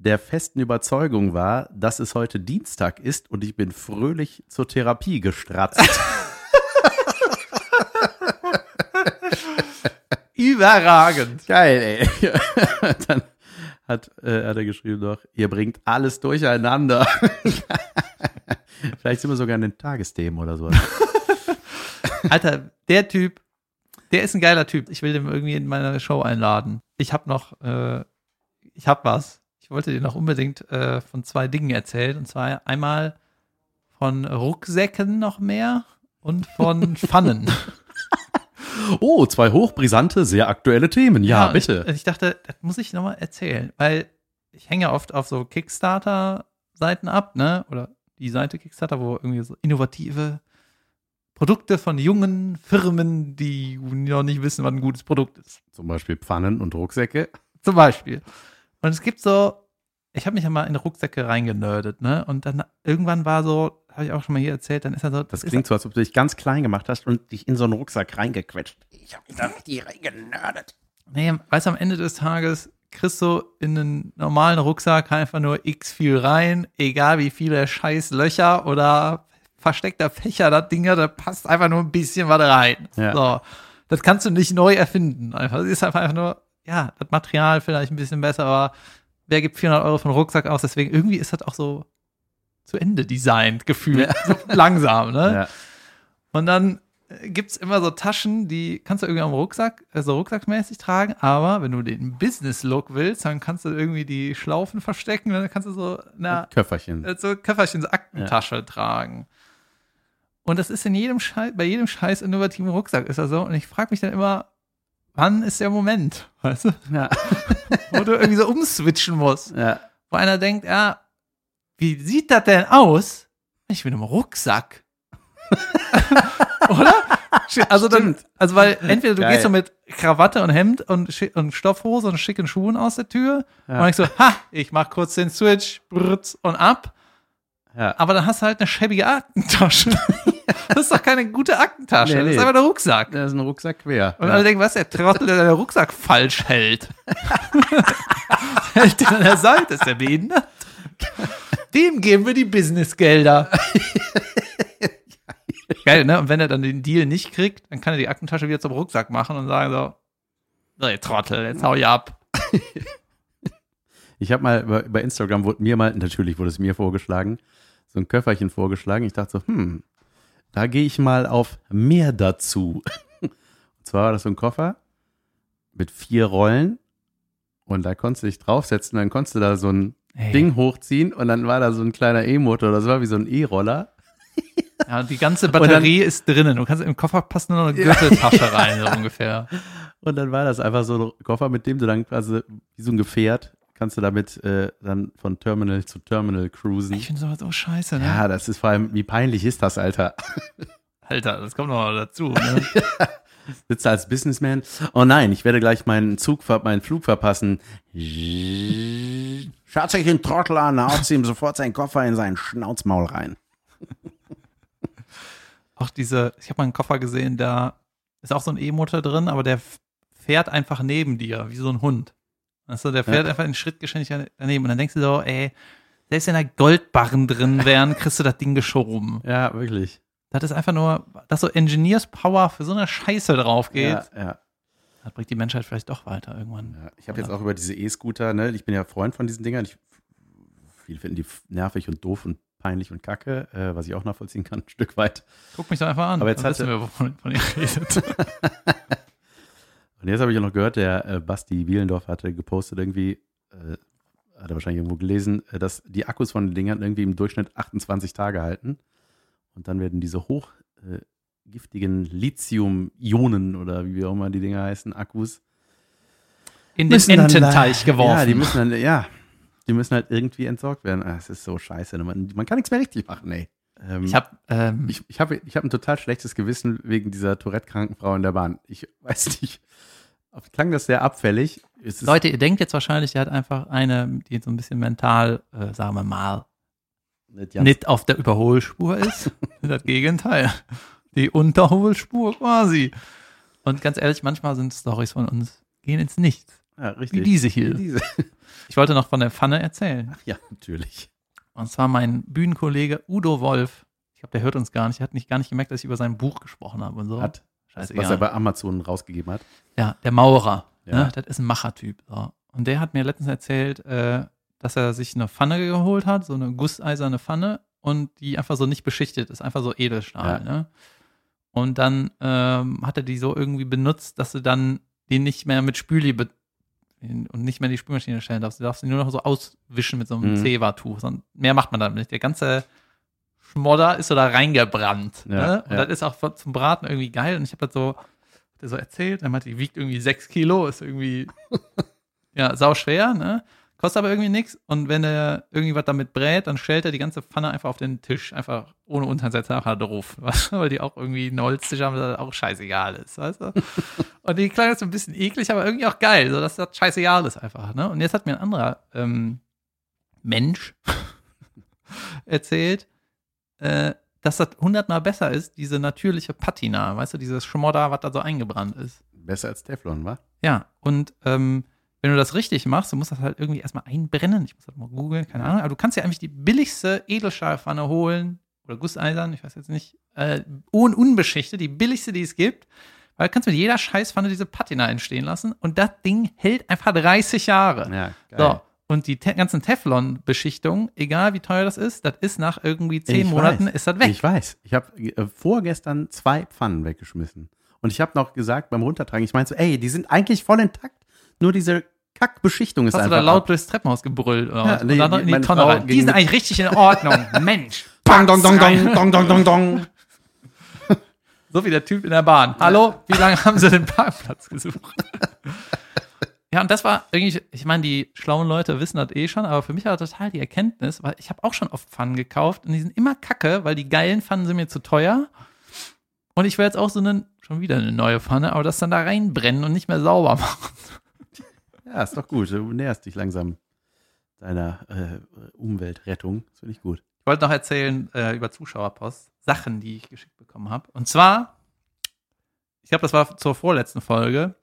der festen Überzeugung war, dass es heute Dienstag ist und ich bin fröhlich zur Therapie gestratzt. Überragend. Geil, ey. Dann hat, äh, hat er geschrieben noch, ihr bringt alles durcheinander. Vielleicht sind wir sogar in den Tagesthemen oder so. Alter, der Typ, der ist ein geiler Typ. Ich will den irgendwie in meine Show einladen. Ich hab noch, äh, ich hab was. Ich wollte dir noch unbedingt äh, von zwei Dingen erzählen. Und zwar einmal von Rucksäcken noch mehr und von Pfannen. Oh, zwei hochbrisante, sehr aktuelle Themen. Ja, und bitte. Ich, ich dachte, das muss ich nochmal erzählen, weil ich hänge ja oft auf so Kickstarter-Seiten ab, ne? Oder die Seite Kickstarter, wo irgendwie so innovative Produkte von jungen Firmen, die noch nicht wissen, was ein gutes Produkt ist. Zum Beispiel Pfannen und Rucksäcke. Zum Beispiel. Und es gibt so, ich habe mich ja mal in Rucksäcke reingenördet, ne? Und dann irgendwann war so, habe ich auch schon mal hier erzählt, dann ist er so, Das klingt so, als ob du dich ganz klein gemacht hast und dich in so einen Rucksack reingequetscht. Ich habe mich da richtig reingenördet. Nee, weißt du, am Ende des Tages kriegst du in einen normalen Rucksack einfach nur x viel rein, egal wie viele scheiß Löcher oder versteckter Fächer das Ding da passt einfach nur ein bisschen was rein. Ja. So. Das kannst du nicht neu erfinden. Einfach, es ist einfach nur, ja, das Material vielleicht ein bisschen besser, aber wer gibt 400 Euro für einen Rucksack aus? Deswegen irgendwie ist das auch so zu Ende designt, gefühlt. So langsam, ne? Ja. Und dann äh, gibt's immer so Taschen, die kannst du irgendwie am Rucksack, äh, so rucksackmäßig tragen, aber wenn du den Business-Look willst, dann kannst du irgendwie die Schlaufen verstecken, dann kannst du so eine Köfferchen. äh, so Köfferchen, so Aktentasche tragen. Und das ist in jedem Scheiß, bei jedem scheiß innovativen Rucksack ist das so. Und ich frage mich dann immer, wann ist der Moment, weißt du, Ja. wo du irgendwie so umswitchen musst. ja. Wo einer denkt, ja, wie sieht das denn aus? Ich bin im Rucksack. Oder? Also dann, also weil entweder du Geil. gehst so mit Krawatte und Hemd und, und Stoffhose und schicken Schuhen aus der Tür Ja. und ich so, ha, ich mach kurz den Switch brrrt, und ab. Ja. Aber dann hast du halt eine schäbige Aktentasche. das ist doch keine gute Aktentasche. Nee, Das ist nee. einfach der Rucksack. Da ist ein Rucksack quer. Und ja. alle denken, was, der Trottel, der den Rucksack falsch hält. hält den an der Seite, ist der behindert? Dem geben wir die Businessgelder. Geil, ne? Und wenn er dann den Deal nicht kriegt, dann kann er die Aktentasche wieder zum Rucksack machen und sagen so, so ihr Trottel, jetzt hau ich ab. Ich habe mal bei, Instagram wurde mir mal, natürlich wurde es mir vorgeschlagen, so ein Köfferchen vorgeschlagen. Ich dachte so, hm, da gehe ich mal auf mehr dazu. Und zwar war das so ein Koffer mit vier Rollen und da konntest du dich draufsetzen, dann konntest du da so ein Hey. Ding hochziehen und dann war da so ein kleiner E-Motor, das war wie so ein E-Roller. Ja, und die ganze Batterie ist drinnen. Du kannst im Koffer passt nur noch eine Gürteltasche rein, so ungefähr. Und dann war das einfach so ein Koffer, mit dem du dann quasi wie so ein Gefährt kannst du damit äh, dann von Terminal zu Terminal cruisen. Ich finde sowas so scheiße, ne? ja, das ist vor allem, wie peinlich ist das, Alter? Alter, das kommt noch mal dazu. Ne? Sitzt als Businessman. Oh nein, ich werde gleich meinen Zug, meinen Flug verpassen. Schaut euch den Trottel an, haut ihm sofort seinen Koffer in sein Schnauzmaul rein. auch diese, ich habe mal einen Koffer gesehen, da ist auch so ein E-Motor drin, aber der fährt einfach neben dir, wie so ein Hund. Also der fährt Ja. einfach in Schrittgeschwindigkeit daneben und dann denkst du so, ey, selbst wenn da Goldbarren drin wären, kriegst du das Ding geschoben. Ja, wirklich. Das ist einfach nur, dass so Engineers Power für so eine Scheiße drauf geht. Ja, ja. Das bringt die Menschheit vielleicht doch weiter irgendwann. ja. Ich habe jetzt auch über diese E-Scooter, ne? Ich bin ja Freund von diesen Dingern. Ich, viele finden die nervig und doof und peinlich und kacke, äh, was ich auch nachvollziehen kann, ein Stück weit. Guck mich doch einfach an. Aber jetzt hat wissen wir, wovon von ihr redet. Und jetzt habe ich auch noch gehört, der äh, Basti Wielendorf hatte gepostet irgendwie, äh, hat er wahrscheinlich irgendwo gelesen, äh, dass die Akkus von den Dingern irgendwie im Durchschnitt 28 Tage halten. Und dann werden diese hochgiftigen äh, Lithium-Ionen oder wie auch immer die Dinger heißen, Akkus. In den dann Ententeich geworfen. Ja, die müssen dann, ja, die müssen halt irgendwie entsorgt werden. Ah, Es ist so scheiße. Man, man kann nichts mehr richtig machen, ey. Ähm, ich habe ähm, ich, ich habe ich hab ein total schlechtes Gewissen wegen dieser Tourette-kranken Frau in der Bahn. Ich weiß nicht. Klang das sehr abfällig? Es Leute, ihr denkt jetzt wahrscheinlich, der hat einfach eine, die so ein bisschen mental, äh, sagen wir mal, nicht nicht auf der Überholspur ist. das Gegenteil. Die Unterholspur quasi. Und ganz ehrlich, manchmal sind Stories von uns, gehen ins Nichts. Ja, richtig. Wie diese hier. Wie diese. Ich wollte noch von der Pfanne erzählen. Ja, natürlich. Und zwar mein Bühnenkollege Udo Wolf. Ich glaube, der hört uns gar nicht. Er hat nicht gar nicht gemerkt, dass ich über sein Buch gesprochen habe und so. Hat, Scheißegal. was er bei Amazon rausgegeben hat. Ja, der Maurer. Ja. Ne? Das ist ein Machertyp. So. Und der hat mir letztens erzählt, äh, dass er sich eine Pfanne geholt hat, so eine gusseiserne Pfanne, und die einfach so nicht beschichtet ist, einfach so Edelstahl. Ja. Ne? Und dann ähm, hat er die so irgendwie benutzt, dass du dann den nicht mehr mit Spüli be und nicht mehr in die Spülmaschine stellen darfst. Du darfst ihn nur noch so auswischen mit so einem Mhm. Zewa-Tuch. Mehr macht man damit nicht. Der ganze Schmodder ist so da reingebrannt. Ja, ne? Und ja. das ist auch zum Braten irgendwie geil. Und ich habe das so, er so erzählt, er meinte, die wiegt irgendwie sechs Kilo, ist irgendwie ja, sau schwer, ne? Kostet aber irgendwie nichts. Und wenn er irgendwie was damit brät, dann stellt er die ganze Pfanne einfach auf den Tisch, einfach ohne Untersetzer nachher drauf. Weißt du? Weil die auch irgendwie einen Holztisch haben, das auch scheißegal ist, weißt du? Und die ist so ein bisschen eklig, aber irgendwie auch geil, so dass das scheißegal ist einfach, ne? Und jetzt hat mir ein anderer ähm, Mensch erzählt, äh, dass das hundertmal besser ist, diese natürliche Patina, weißt du, dieses Schmodder, was da so eingebrannt ist. Besser als Teflon, wa? Ja, und ähm, wenn du das richtig machst, du musst das halt irgendwie erstmal einbrennen. Ich muss das mal googeln, keine Ahnung. Aber du kannst ja eigentlich die billigste Edelstahlpfanne holen oder Gusseisern, ich weiß jetzt nicht, äh, un unbeschichtet, die billigste, die es gibt. Weil du kannst mit jeder Scheißpfanne diese Patina entstehen lassen und das Ding hält einfach 30 Jahre. Ja. So. Und die te ganzen Teflon-Beschichtungen, egal wie teuer das ist, das ist nach irgendwie zehn Ich Monaten weiß. ist das weg. Ich weiß. Ich habe äh, vorgestern zwei Pfannen weggeschmissen. Und ich habe noch gesagt beim Runtertragen, ich meinte so, ey, die sind eigentlich voll intakt, nur diese Kackbeschichtung ist Hast du einfach da laut ab. durchs Treppenhaus gebrüllt oder Ja, was? nee, und dann in die Tonne Frau rein. Die sind eigentlich richtig in Ordnung. Mensch. Dong, dong, dong, dong, dong, dong, dong, dong. So wie der Typ in der Bahn. Hallo, wie lange haben Sie den Parkplatz gesucht? ja, und das war irgendwie, ich meine, die schlauen Leute wissen das eh schon, aber für mich war das total die Erkenntnis, weil ich habe auch schon oft Pfannen gekauft und die sind immer kacke, weil die geilen Pfannen sind mir zu teuer. Und ich will jetzt auch so eine, schon wieder eine neue Pfanne, aber das dann da reinbrennen und nicht mehr sauber machen. Ja, ist doch gut. Du näherst dich langsam deiner äh, Umweltrettung. Das finde ich gut. Ich wollte noch erzählen äh, über Zuschauerpost, Sachen, die ich geschickt bekommen habe. Und zwar, ich glaube, das war zur vorletzten Folge,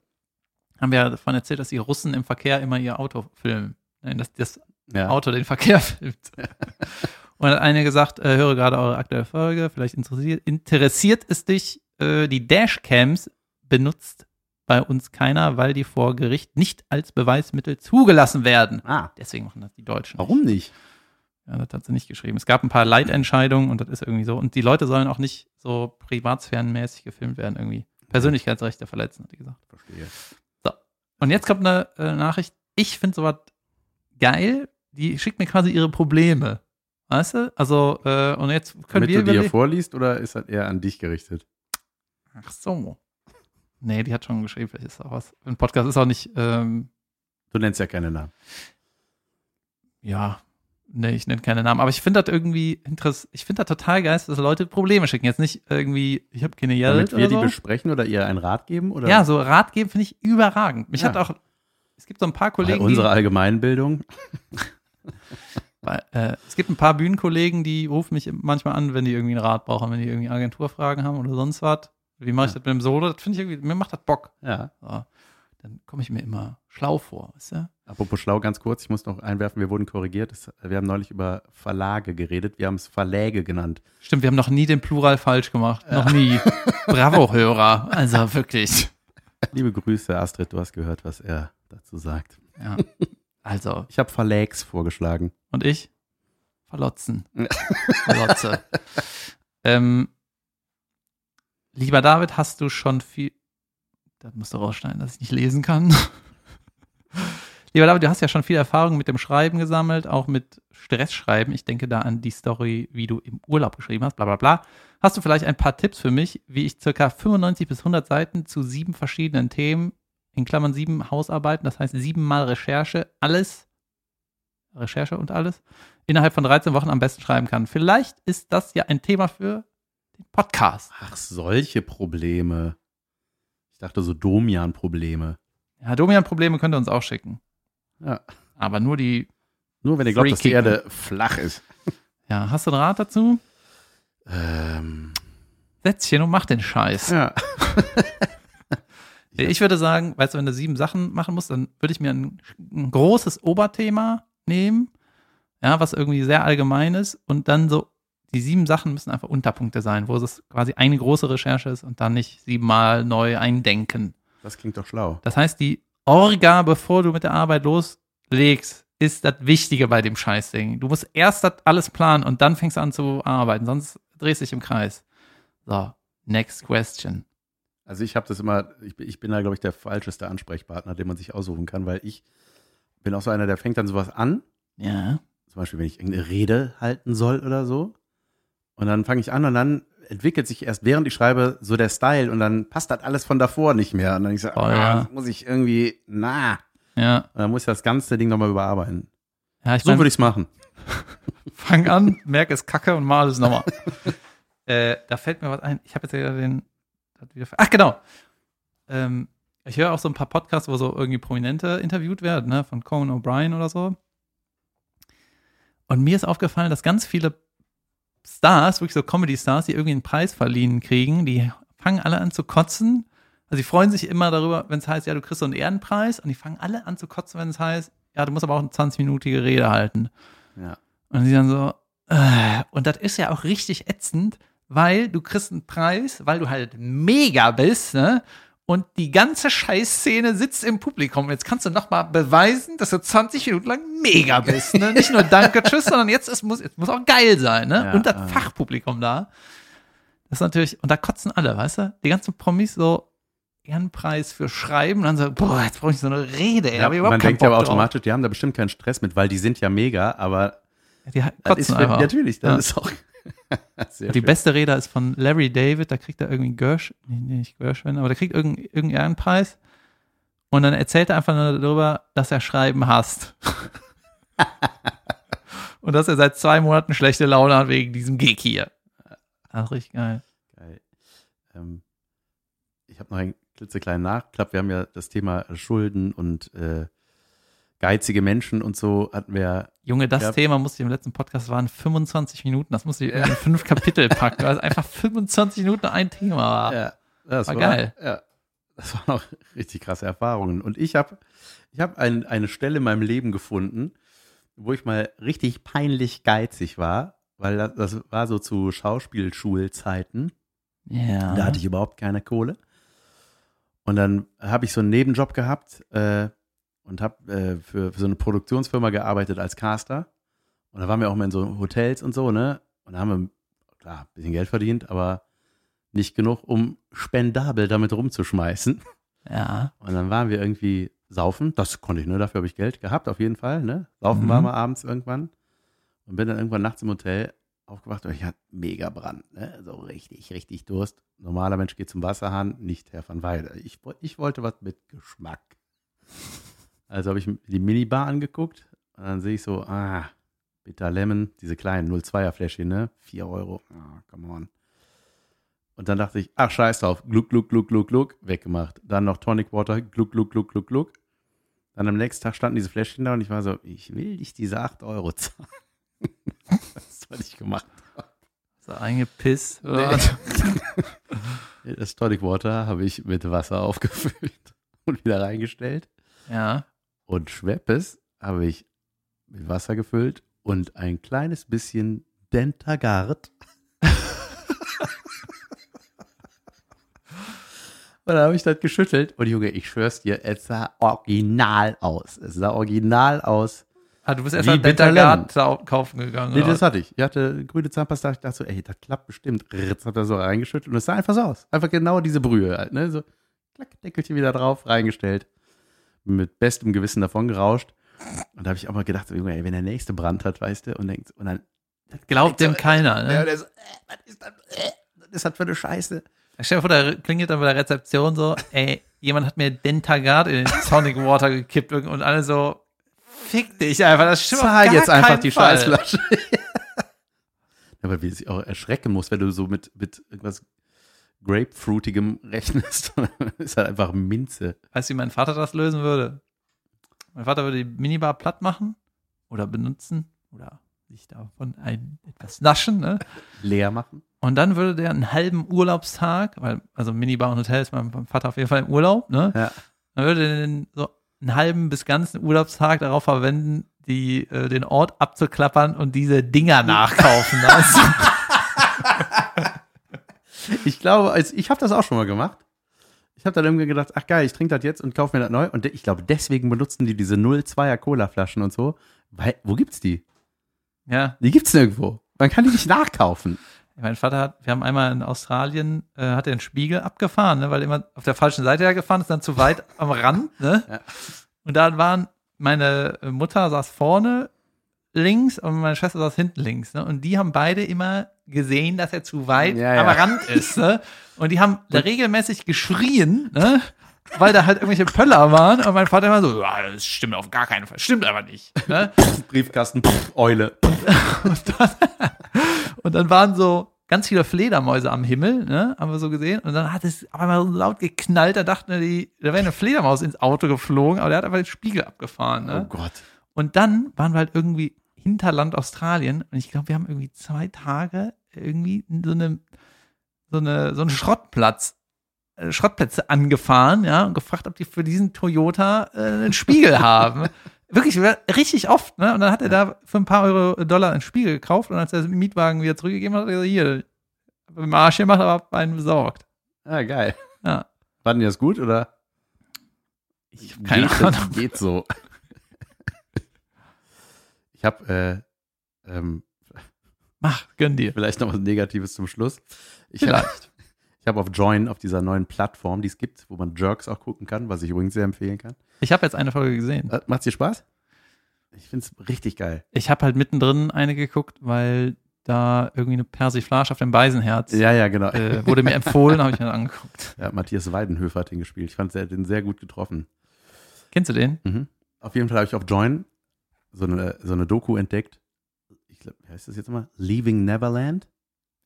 haben wir davon erzählt, dass die Russen im Verkehr immer ihr Auto filmen. Nein, dass das Ja. Auto den Verkehr filmt. Und hat eine gesagt, äh, höre gerade eure aktuelle Folge, vielleicht interessiert, interessiert es dich, äh, die Dashcams benutzt bei uns keiner, weil die vor Gericht nicht als Beweismittel zugelassen werden. Ah, Deswegen machen das die Deutschen. warum nicht? Ja, das hat sie nicht geschrieben. Es gab ein paar Leitentscheidungen und das ist irgendwie so. Und die Leute sollen auch nicht so privatsphärenmäßig gefilmt werden, irgendwie. Persönlichkeitsrechte verletzen, hat die gesagt. Verstehe. Und jetzt kommt eine äh, Nachricht. Ich finde sowas geil. Die schickt mir quasi ihre Probleme. Weißt du? Also, äh, und jetzt können Damit wir du die überlegen. vorliest oder ist das eher an dich gerichtet? Ach so. Nee, die hat schon geschrieben, vielleicht ist auch was. Ein Podcast ist auch nicht, ähm, Du nennst ja keine Namen. ja, nee, ich nenne keine Namen, aber ich finde das irgendwie interessant. Ich finde das total geil, dass Leute Probleme schicken. Jetzt nicht irgendwie, ich habe keine Geld Damit wir oder die so. besprechen oder ihr einen Rat geben? Oder Ja, so Rat geben finde ich überragend. Mich Ja. hat auch, es gibt so ein paar Bei Kollegen, unserer Allgemeinbildung. bei, äh, es gibt ein paar Bühnenkollegen, die rufen mich manchmal an, wenn die irgendwie einen Rat brauchen, wenn die irgendwie Agenturfragen haben oder sonst was. Wie mache ich Ja. das mit dem Solo? Das finde ich irgendwie, mir macht das Bock. Ja. So. Dann komme ich mir immer schlau vor, weißt du? Apropos schlau, ganz kurz, ich muss noch einwerfen, wir wurden korrigiert. Wir haben neulich über Verlage geredet. Wir haben es Verläge genannt. Stimmt, wir haben noch nie den Plural falsch gemacht. Noch nie. Bravo, Hörer. Also wirklich. Liebe Grüße, Astrid, du hast gehört, was er dazu sagt. Ja. Also, Ich habe Verlags vorgeschlagen. Und ich? Verlotzen. Verlotze. ähm, lieber David, hast du schon viel. Das musst du rausschneiden, dass ich nicht lesen kann. lieber David, du hast ja schon viel Erfahrung mit dem Schreiben gesammelt, auch mit Stressschreiben. Ich denke da an die Story, wie du im Urlaub geschrieben hast, bla bla bla. Hast du vielleicht ein paar Tipps für mich, wie ich circa 95 bis 100 Seiten zu sieben verschiedenen Themen, in Klammern sieben Hausarbeiten, das heißt siebenmal Recherche, alles, Recherche und alles, innerhalb von 13 Wochen am besten schreiben kann. Vielleicht ist das ja ein Thema für den Podcast. Ach, solche Probleme. Ich dachte so Domian-Probleme. Ja, Domian-Probleme könnt ihr uns auch schicken. Ja. Aber nur die, Nur wenn ihr glaubt, dass die. Erde flach ist. ja, hast du einen Rat dazu? Ähm, Setz hin und mach den Scheiß. ja. Ich würde sagen, weißt du, wenn du sieben Sachen machen musst, dann würde ich mir ein, ein großes Oberthema nehmen, ja, was irgendwie sehr allgemein ist und dann so, die sieben Sachen müssen einfach Unterpunkte sein, wo es quasi eine große Recherche ist und dann nicht siebenmal neu eindenken. Das klingt doch schlau. Das heißt, die Orga, bevor du mit der Arbeit loslegst, ist das Wichtige bei dem Scheißding. Du musst erst das alles planen und dann fängst du an zu arbeiten, sonst drehst du dich im Kreis. So, next question. Also ich habe das immer, ich, bin- ich bin da, glaube ich, der falscheste Ansprechpartner, den man sich aussuchen kann, weil ich bin auch so einer, der fängt dann sowas an. Ja. Zum Beispiel, wenn ich irgendeine Rede halten soll oder so. Und dann fange ich an und dann entwickelt sich erst, während ich schreibe, so der Style und dann passt das alles von davor nicht mehr. Und dann ich so, Oh, ah, ja. muss ich irgendwie, na. Ja. Und dann muss ich das ganze Ding nochmal überarbeiten. Ja, ich So mein, würde ich es machen. fang an, merk es kacke und mal es nochmal. äh, da fällt mir was ein. Ich habe jetzt ja den. Ach, genau. Ähm, ich höre auch so ein paar Podcasts, wo so irgendwie Prominente interviewt werden, ne, von Conan O'Brien oder so. Und mir ist aufgefallen, dass ganz viele Stars, wirklich so Comedy-Stars, die irgendwie einen Preis verliehen kriegen, die fangen alle an zu kotzen, Also die freuen sich immer darüber, wenn es heißt, ja, du kriegst so einen Ehrenpreis und die fangen alle an zu kotzen, wenn es heißt, ja, du musst aber auch eine 20-minütige Rede halten. Ja. Und sie dann so, äh, und das ist ja auch richtig ätzend, weil du kriegst einen Preis, weil du halt mega bist, ne? Und die ganze Scheißszene sitzt im Publikum. Jetzt kannst du noch mal beweisen, dass du 20 Minuten lang mega bist. Ne? Nicht nur Danke, Tschüss, sondern jetzt es muss, es muss auch geil sein. Ne? Ja, und das ja. Fachpublikum da. Das ist natürlich, und da kotzen alle, weißt du? Die ganzen Promis so Ehrenpreis für Schreiben. Und dann so, boah, jetzt brauche ich so eine Rede. Ey, hab ich man denkt ja aber Bock drauf. automatisch, die haben da bestimmt keinen Stress mit, weil die sind ja mega, aber Die kotzen ist einfach. natürlich, das Ja. ist auch Die schön. beste Rede ist von Larry David, da kriegt er irgendwie Gersh, nee, nee, nicht Gershwin, aber der kriegt irgendeinen irgendeinen Ehrenpreis. Und dann erzählt er einfach nur darüber, dass er Schreiben hasst. und dass er seit zwei Monaten schlechte Laune hat wegen diesem Gig hier. Ach, richtig geil. Geil. Ähm, ich habe noch einen klitzekleinen Nachklapp. Wir haben ja das Thema Schulden und äh, geizige Menschen und so hatten wir. Junge, das Ja. Thema musste ich im letzten Podcast waren 25 Minuten. Das musste ich in fünf Kapitel packen, weil es einfach 25 Minuten ein Thema war. Ja, das War geil. Ja, das waren auch richtig krasse Erfahrungen. Und ich habe ich hab ein, eine Stelle in meinem Leben gefunden, wo ich mal richtig peinlich geizig war, weil das, das war so zu Schauspielschulzeiten. Ja. Da hatte ich überhaupt keine Kohle. Und dann habe ich so einen Nebenjob gehabt äh, und habe äh, für, für so eine Produktionsfirma gearbeitet als Caster. Und da waren wir auch mal in so Hotels und so, ne? Und da haben wir, klar, ein bisschen Geld verdient, aber nicht genug, um spendabel damit rumzuschmeißen. ja. Und dann waren wir irgendwie saufen. Das konnte ich, ne? Dafür habe ich Geld gehabt, auf jeden Fall, ne? Saufen Mhm. war mal abends irgendwann. Und bin dann irgendwann nachts im Hotel aufgewacht und ich hatte mega Brand, ne? So richtig, richtig Durst. Normaler Mensch geht zum Wasserhahn, nicht Herr van Weide. Ich, ich wollte was mit Geschmack. Also habe ich die Minibar angeguckt und dann sehe ich so, ah, Bitter Lemon, diese kleinen 02er Fläschchen, ne? 4 Euro. Ah, come on. Und dann dachte ich, ach, scheiß drauf. Gluck, gluck, gluck, gluck, gluck. Weggemacht. Dann noch Tonic Water. Gluck, gluck, gluck, gluck, gluck. Dann am nächsten Tag standen diese Fläschchen da und ich war so, ich will nicht diese 8 Euro zahlen. das ist, was ich gemacht So eingepisst. habe. Das Tonic Water habe ich mit Wasser aufgefüllt und wieder reingestellt. Ja. Und Schweppes habe ich mit Wasser gefüllt und ein kleines bisschen Dentagard. Und dann habe ich das geschüttelt. Und Junge, ich schwör's dir, es sah original aus. Es sah original aus. Ah, du bist erst mal Bitter Betagard kaufen gegangen. Nee, oder? das hatte ich. Ich hatte grüne Zahnpasta. Ich dachte so, ey, das klappt bestimmt. Ritz hat er so reingeschüttelt. Und es sah einfach so aus. Einfach genau diese Brühe halt, ne? So, klack, Deckelchen wieder drauf, reingestellt. Mit bestem Gewissen davon gerauscht. Und da habe ich auch mal gedacht, Junge, ey, wenn der nächste Brand hat, weißt du, und denkt, und dann, Glaubt dem keiner. ja, Ne? der so, äh, was ist das, äh, was ist das für eine Scheiße? Stell dir vor, da klingelt dann bei der Rezeption so, ey, jemand hat mir Dentagard in den Sonic Water gekippt und alle so, fick dich einfach, das stimmt Zahl jetzt einfach die Fall. Scheißflasche. ja, aber wie sich auch erschrecken muss, wenn du so mit, mit irgendwas Grapefruitigem rechnest. ist halt einfach Minze. Weißt du, wie mein Vater das lösen würde? Mein Vater würde die Minibar platt machen oder benutzen oder sich davon ein, etwas naschen, ne? Leer machen. Und dann würde der einen halben Urlaubstag, weil, also Minibar und Hotel ist mein Vater auf jeden Fall im Urlaub, ne? Ja. Dann würde den so einen halben bis ganzen Urlaubstag darauf verwenden, die, äh, den Ort abzuklappern und diese Dinger nachkaufen. Also, Ich glaube, also ich habe das auch schon mal gemacht. Ich habe dann irgendwie gedacht, ach geil, ich trinke das jetzt und kaufe mir das neu. Und ich glaube, deswegen benutzen die diese 02er Cola-Flaschen und so. Weil, wo gibt's die? ja, Die gibt's nirgendwo. Man kann die nicht nachkaufen. mein Vater hat, wir haben einmal in Australien, äh, hat er einen Spiegel abgefahren, ne, weil immer auf der falschen Seite ja gefahren ist, dann zu weit am Rand, ne? Ja. Und dann waren, meine Mutter saß vorne links und meine Schwester saß hinten links, ne? Und die haben beide immer gesehen, dass er zu weit Ja, ja. am Rand ist, ne? Und die haben da regelmäßig geschrien, ne? Weil da halt irgendwelche Pöller waren und mein Vater immer so, ja, das stimmt auf gar keinen Fall, stimmt aber nicht, ne? Briefkasten, pff, Eule. Und dann waren so ganz viele Fledermäuse am Himmel, ne, haben wir so gesehen. Und dann hat es auf einmal so laut geknallt, da dachten wir, die, da wäre eine Fledermaus ins Auto geflogen, aber der hat einfach den Spiegel abgefahren. Oh Ne? Gott. Und dann waren wir halt irgendwie Hinterland Australien und ich glaube, wir haben irgendwie zwei Tage irgendwie so eine, so eine, so einen Schrottplatz äh, Schrottplätze angefahren, ja, und gefragt, ob die für diesen Toyota äh, einen Spiegel haben. Wirklich, richtig oft, ne? Und dann hat er da für ein paar Euro Dollar einen Spiegel gekauft und als er den Mietwagen wieder zurückgegeben hat, hat er gesagt, hier, hab im Arsch gemacht, aber hab einen besorgt. Ah, geil. Ja. Fanden die das gut oder? Ich hab keine geht, Ahnung. Geht so. Ich habe äh, ähm, Mach, gönn dir. vielleicht noch was Negatives zum Schluss. Ich habe Vielleicht. ich hab auf Join, auf dieser neuen Plattform, die es gibt, wo man Jerks auch gucken kann, was ich übrigens sehr empfehlen kann. Ich habe jetzt eine Folge gesehen. Äh, Macht's dir Spaß? Ich find's richtig geil. Ich habe halt mittendrin eine geguckt, weil da irgendwie eine Persiflage auf dem Beisenherz Ja, ja, genau. äh, wurde mir empfohlen, habe ich mir angeguckt. Ja, Matthias Weidenhöfer hat den gespielt. Ich fand, hat den sehr gut getroffen. Kennst du den? Mhm. Auf jeden Fall habe ich auf Join so eine, so eine Doku entdeckt. Ich glaube, wie heißt das jetzt mal? Leaving Neverland?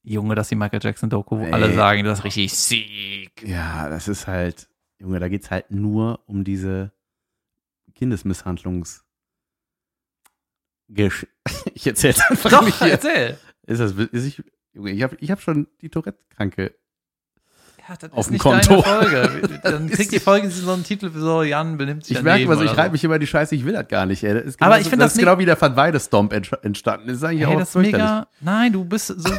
Junge, das ist die Michael Jackson Doku, wo Ey. alle sagen, das ist richtig sick. Ja, das ist halt, Junge, da geht's halt nur um diese Kindesmisshandlungs. Gesch ich erzähl's einfach Doch, nicht hier. erzähl. Ist das, ist ich, Junge, ich habe ich hab schon die Tourette-Kranke. Ja, das Auf dem Konto. Dann kriegt die Folge so einen Titel so, Jan benimmt sich Ich merke, daneben was ich reibe so. mich immer die Scheiße, ich will das gar nicht, ey. Das ist Aber ich finde das das genau wie der Van Weide-Stomp entstanden. Das ist eigentlich Hey, auch das mega. Nein, du bist so.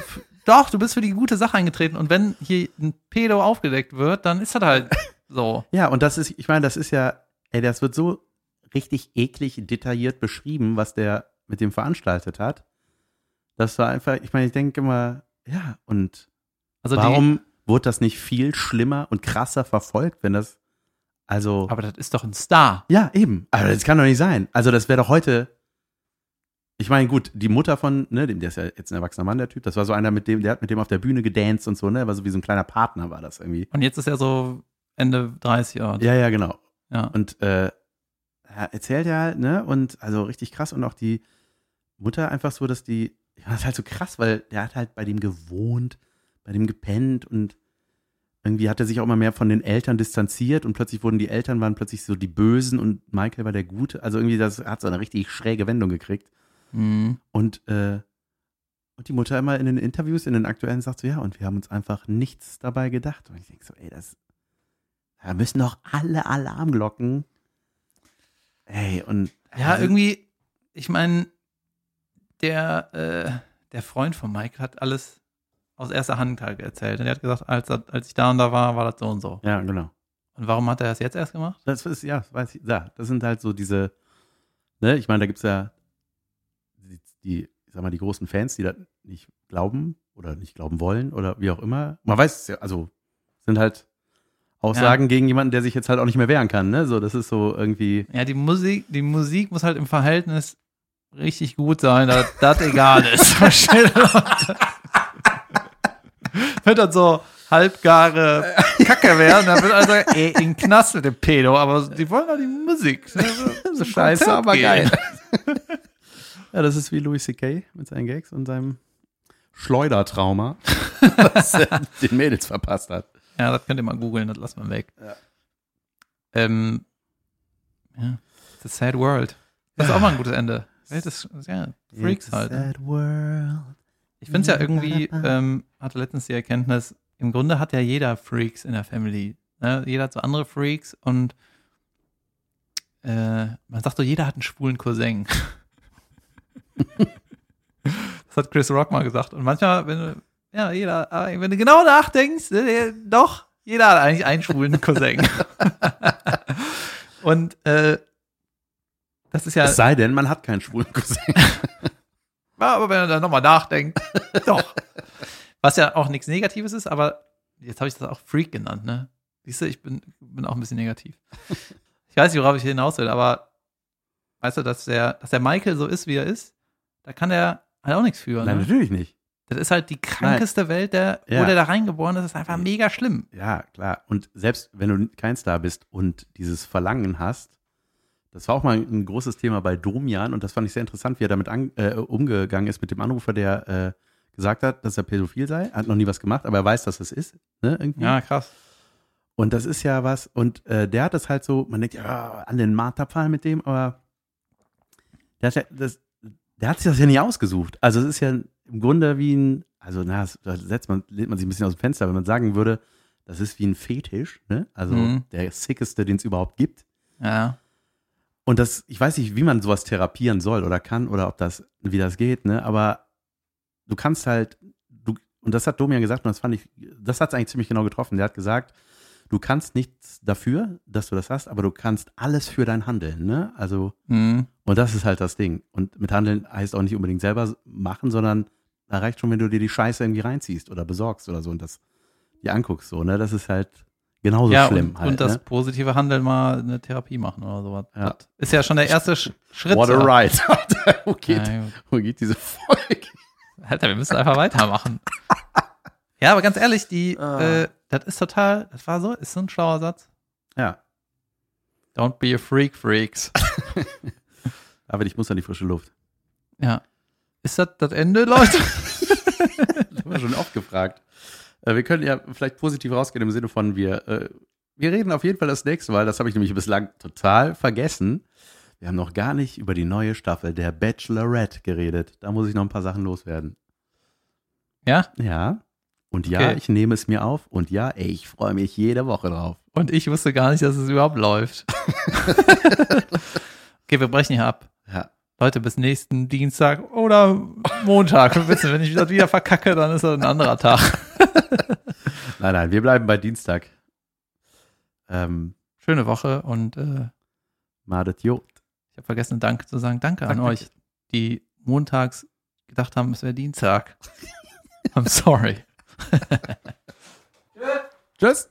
doch, du bist für die gute Sache eingetreten. Und wenn hier ein Pedo aufgedeckt wird, dann ist das halt so. Ja, und das ist, ich meine, das ist ja, ey, das wird so richtig eklig detailliert beschrieben, was der mit dem veranstaltet hat. Das war einfach, ich meine, ich denke immer, ja, und Also warum wurde das nicht viel schlimmer und krasser verfolgt, wenn das, also, aber das ist doch ein Star. ja, eben, aber das kann doch nicht sein. Also, das wäre doch heute, ich meine, gut, die Mutter von, ne, dem, der ist ja jetzt ein erwachsener Mann, der Typ, das war so einer, mit dem, der hat mit dem auf der Bühne gedanced und so, ne, war so wie so ein kleiner Partner war das irgendwie. Und jetzt ist er so Ende 30 Jahre. Ja, ja, genau. Ja. Und äh, er erzählt ja halt, ne? Und also richtig krass. Und auch die Mutter einfach so, dass die, ja, das ist halt so krass, weil der hat halt bei dem gewohnt, bei dem gepennt und irgendwie hat er sich auch immer mehr von den Eltern distanziert und plötzlich wurden die Eltern waren plötzlich so die Bösen und Michael war der Gute. Also irgendwie, das hat so eine richtig schräge Wendung gekriegt. Mhm. Und, äh, und die Mutter immer in den Interviews, in den aktuellen, sagt so, ja, und wir haben uns einfach nichts dabei gedacht. Und ich denke so, ey, das, da müssen doch alle Alarmglocken. Ey, und. Ja, also, irgendwie, ich meine, der, äh, der Freund von Mike hat alles aus erster Hand halt erzählt. Und er hat gesagt, als, als ich da und da war, war das so und so. Ja, genau. Und warum hat er das jetzt erst gemacht? Das ist, ja, weiß ich, ja, das sind halt so diese, ne, ich meine, da gibt's ja die, die, ich sag mal, die großen Fans, die das nicht glauben oder nicht glauben wollen oder wie auch immer. Man weiß es ja, also sind halt Aussagen gegen jemanden, der sich jetzt halt auch nicht mehr wehren kann, ne? So, das ist so irgendwie. Ja, die Musik, die Musik muss halt im Verhältnis richtig gut sein, dass das egal ist. Wenn das so halbgare Kacke wäre, dann würde einer sagen, ey, in den Knast mit dem Pedo, aber die wollen doch die Musik. So, scheiße, Konzert aber geil. ja, das ist wie Louis C.K. mit seinen Gags und seinem Schleudertrauma, was er den Mädels verpasst hat. Ja, das könnt ihr mal googeln, das lassen wir weg. Ähm, ja, The Sad World. Das ist auch mal ein gutes Ende. Welt ist, ja, Freaks It's a halt. ne? sad world. Ich finde es ja irgendwie, ähm, hatte letztens die Erkenntnis, im Grunde hat ja jeder Freaks in der Family. Ne? Jeder hat so andere Freaks und äh, man sagt so, jeder hat einen schwulen Cousin. das hat Chris Rock mal gesagt. Und manchmal, wenn du, ja, jeder, äh, wenn du genau nachdenkst, ne, der- doch, jeder hat eigentlich einen schwulen Cousin. und äh, das ist ja. Es sei denn, man hat keinen schwulen Cousin. Ja, aber wenn er dann nochmal nachdenkt, doch. Was ja auch nichts Negatives ist, aber jetzt habe ich das auch Freak genannt, ne? Siehst du, ich bin, bin auch ein bisschen negativ. Ich weiß nicht, worauf ich hinaus will, aber weißt du, dass der, dass der Michael so ist, wie er ist, da kann er halt auch nichts für. Nein, Ne? natürlich nicht. Das ist halt die krankeste Welt, der, Ja. wo der da reingeboren ist, ist einfach mega schlimm. Ja, klar. Und selbst wenn du kein Star bist und dieses Verlangen hast, das war auch mal ein großes Thema bei Domian und das fand ich sehr interessant, wie er damit an, äh, umgegangen ist mit dem Anrufer, der äh, gesagt hat, dass er pädophil sei. Hat noch nie was gemacht, aber er weiß, dass es ist. Ne, irgendwie. Ja, krass. Und das ist ja was, und äh, der hat das halt so, man denkt, ja, an den Marterpfahl mit dem, aber der hat, ja, das, der hat sich das ja nie ausgesucht. Also es ist ja im Grunde wie ein, also na, das- da setzt man, lehnt man sich ein bisschen aus dem Fenster, wenn man sagen würde, das ist wie ein Fetisch, ne? Also Mhm. der sickeste, den es überhaupt gibt. Ja. Und das, ich weiß nicht, wie man sowas therapieren soll oder kann oder ob das, wie das geht, ne? Aber du kannst halt, du, und das hat Domian gesagt, und das fand ich, das hat es eigentlich ziemlich genau getroffen. Der hat gesagt, du kannst nichts dafür, dass du das hast, aber du kannst alles für dein Handeln, ne? Also, Mhm. und das ist halt das Ding. Und mit Handeln heißt auch nicht unbedingt selber machen, sondern da reicht schon, wenn du dir die Scheiße irgendwie reinziehst oder besorgst oder so und das dir anguckst, so, ne? Das ist halt genauso ja, schlimm und, halt. und das ne? positive Handeln mal eine Therapie machen oder sowas. Ja. Ist ja schon der erste Sch Schritt. What a ride. Alter, wo geht, Ja, wo geht diese Folge? Alter, wir müssen einfach weitermachen. ja, aber ganz ehrlich, die, Ah. äh, das ist total, das war so, ist so ein schlauer Satz. Ja, Don't be a freak, freaks. aber ich muss an die frische Luft. Ja. Ist das das Ende, Leute? Das haben wir schon oft gefragt. Äh, wir können ja vielleicht positiv rausgehen im Sinne von, wir, äh, wir reden auf jeden Fall das nächste Mal, das habe ich nämlich bislang total vergessen. Wir haben noch gar nicht über die neue Staffel der Bachelorette geredet. Da muss ich noch ein paar Sachen loswerden. ja? Ja. Und ja, Okay. ich nehme es mir auf. Und ja, ey, ich freue mich jede Woche drauf. Und ich wusste gar nicht, dass es überhaupt läuft. okay, wir brechen hier ab. Leute, bis nächsten Dienstag oder Montag. Wir wissen, wenn ich das wieder verkacke, dann ist das ein anderer Tag. Nein, nein, wir bleiben bei Dienstag. Ähm, Schöne Woche und äh, Madet Jod. ich habe vergessen, Danke zu sagen. Danke an Danke. euch, die montags gedacht haben, es wäre Dienstag. I'm sorry. Tschüss.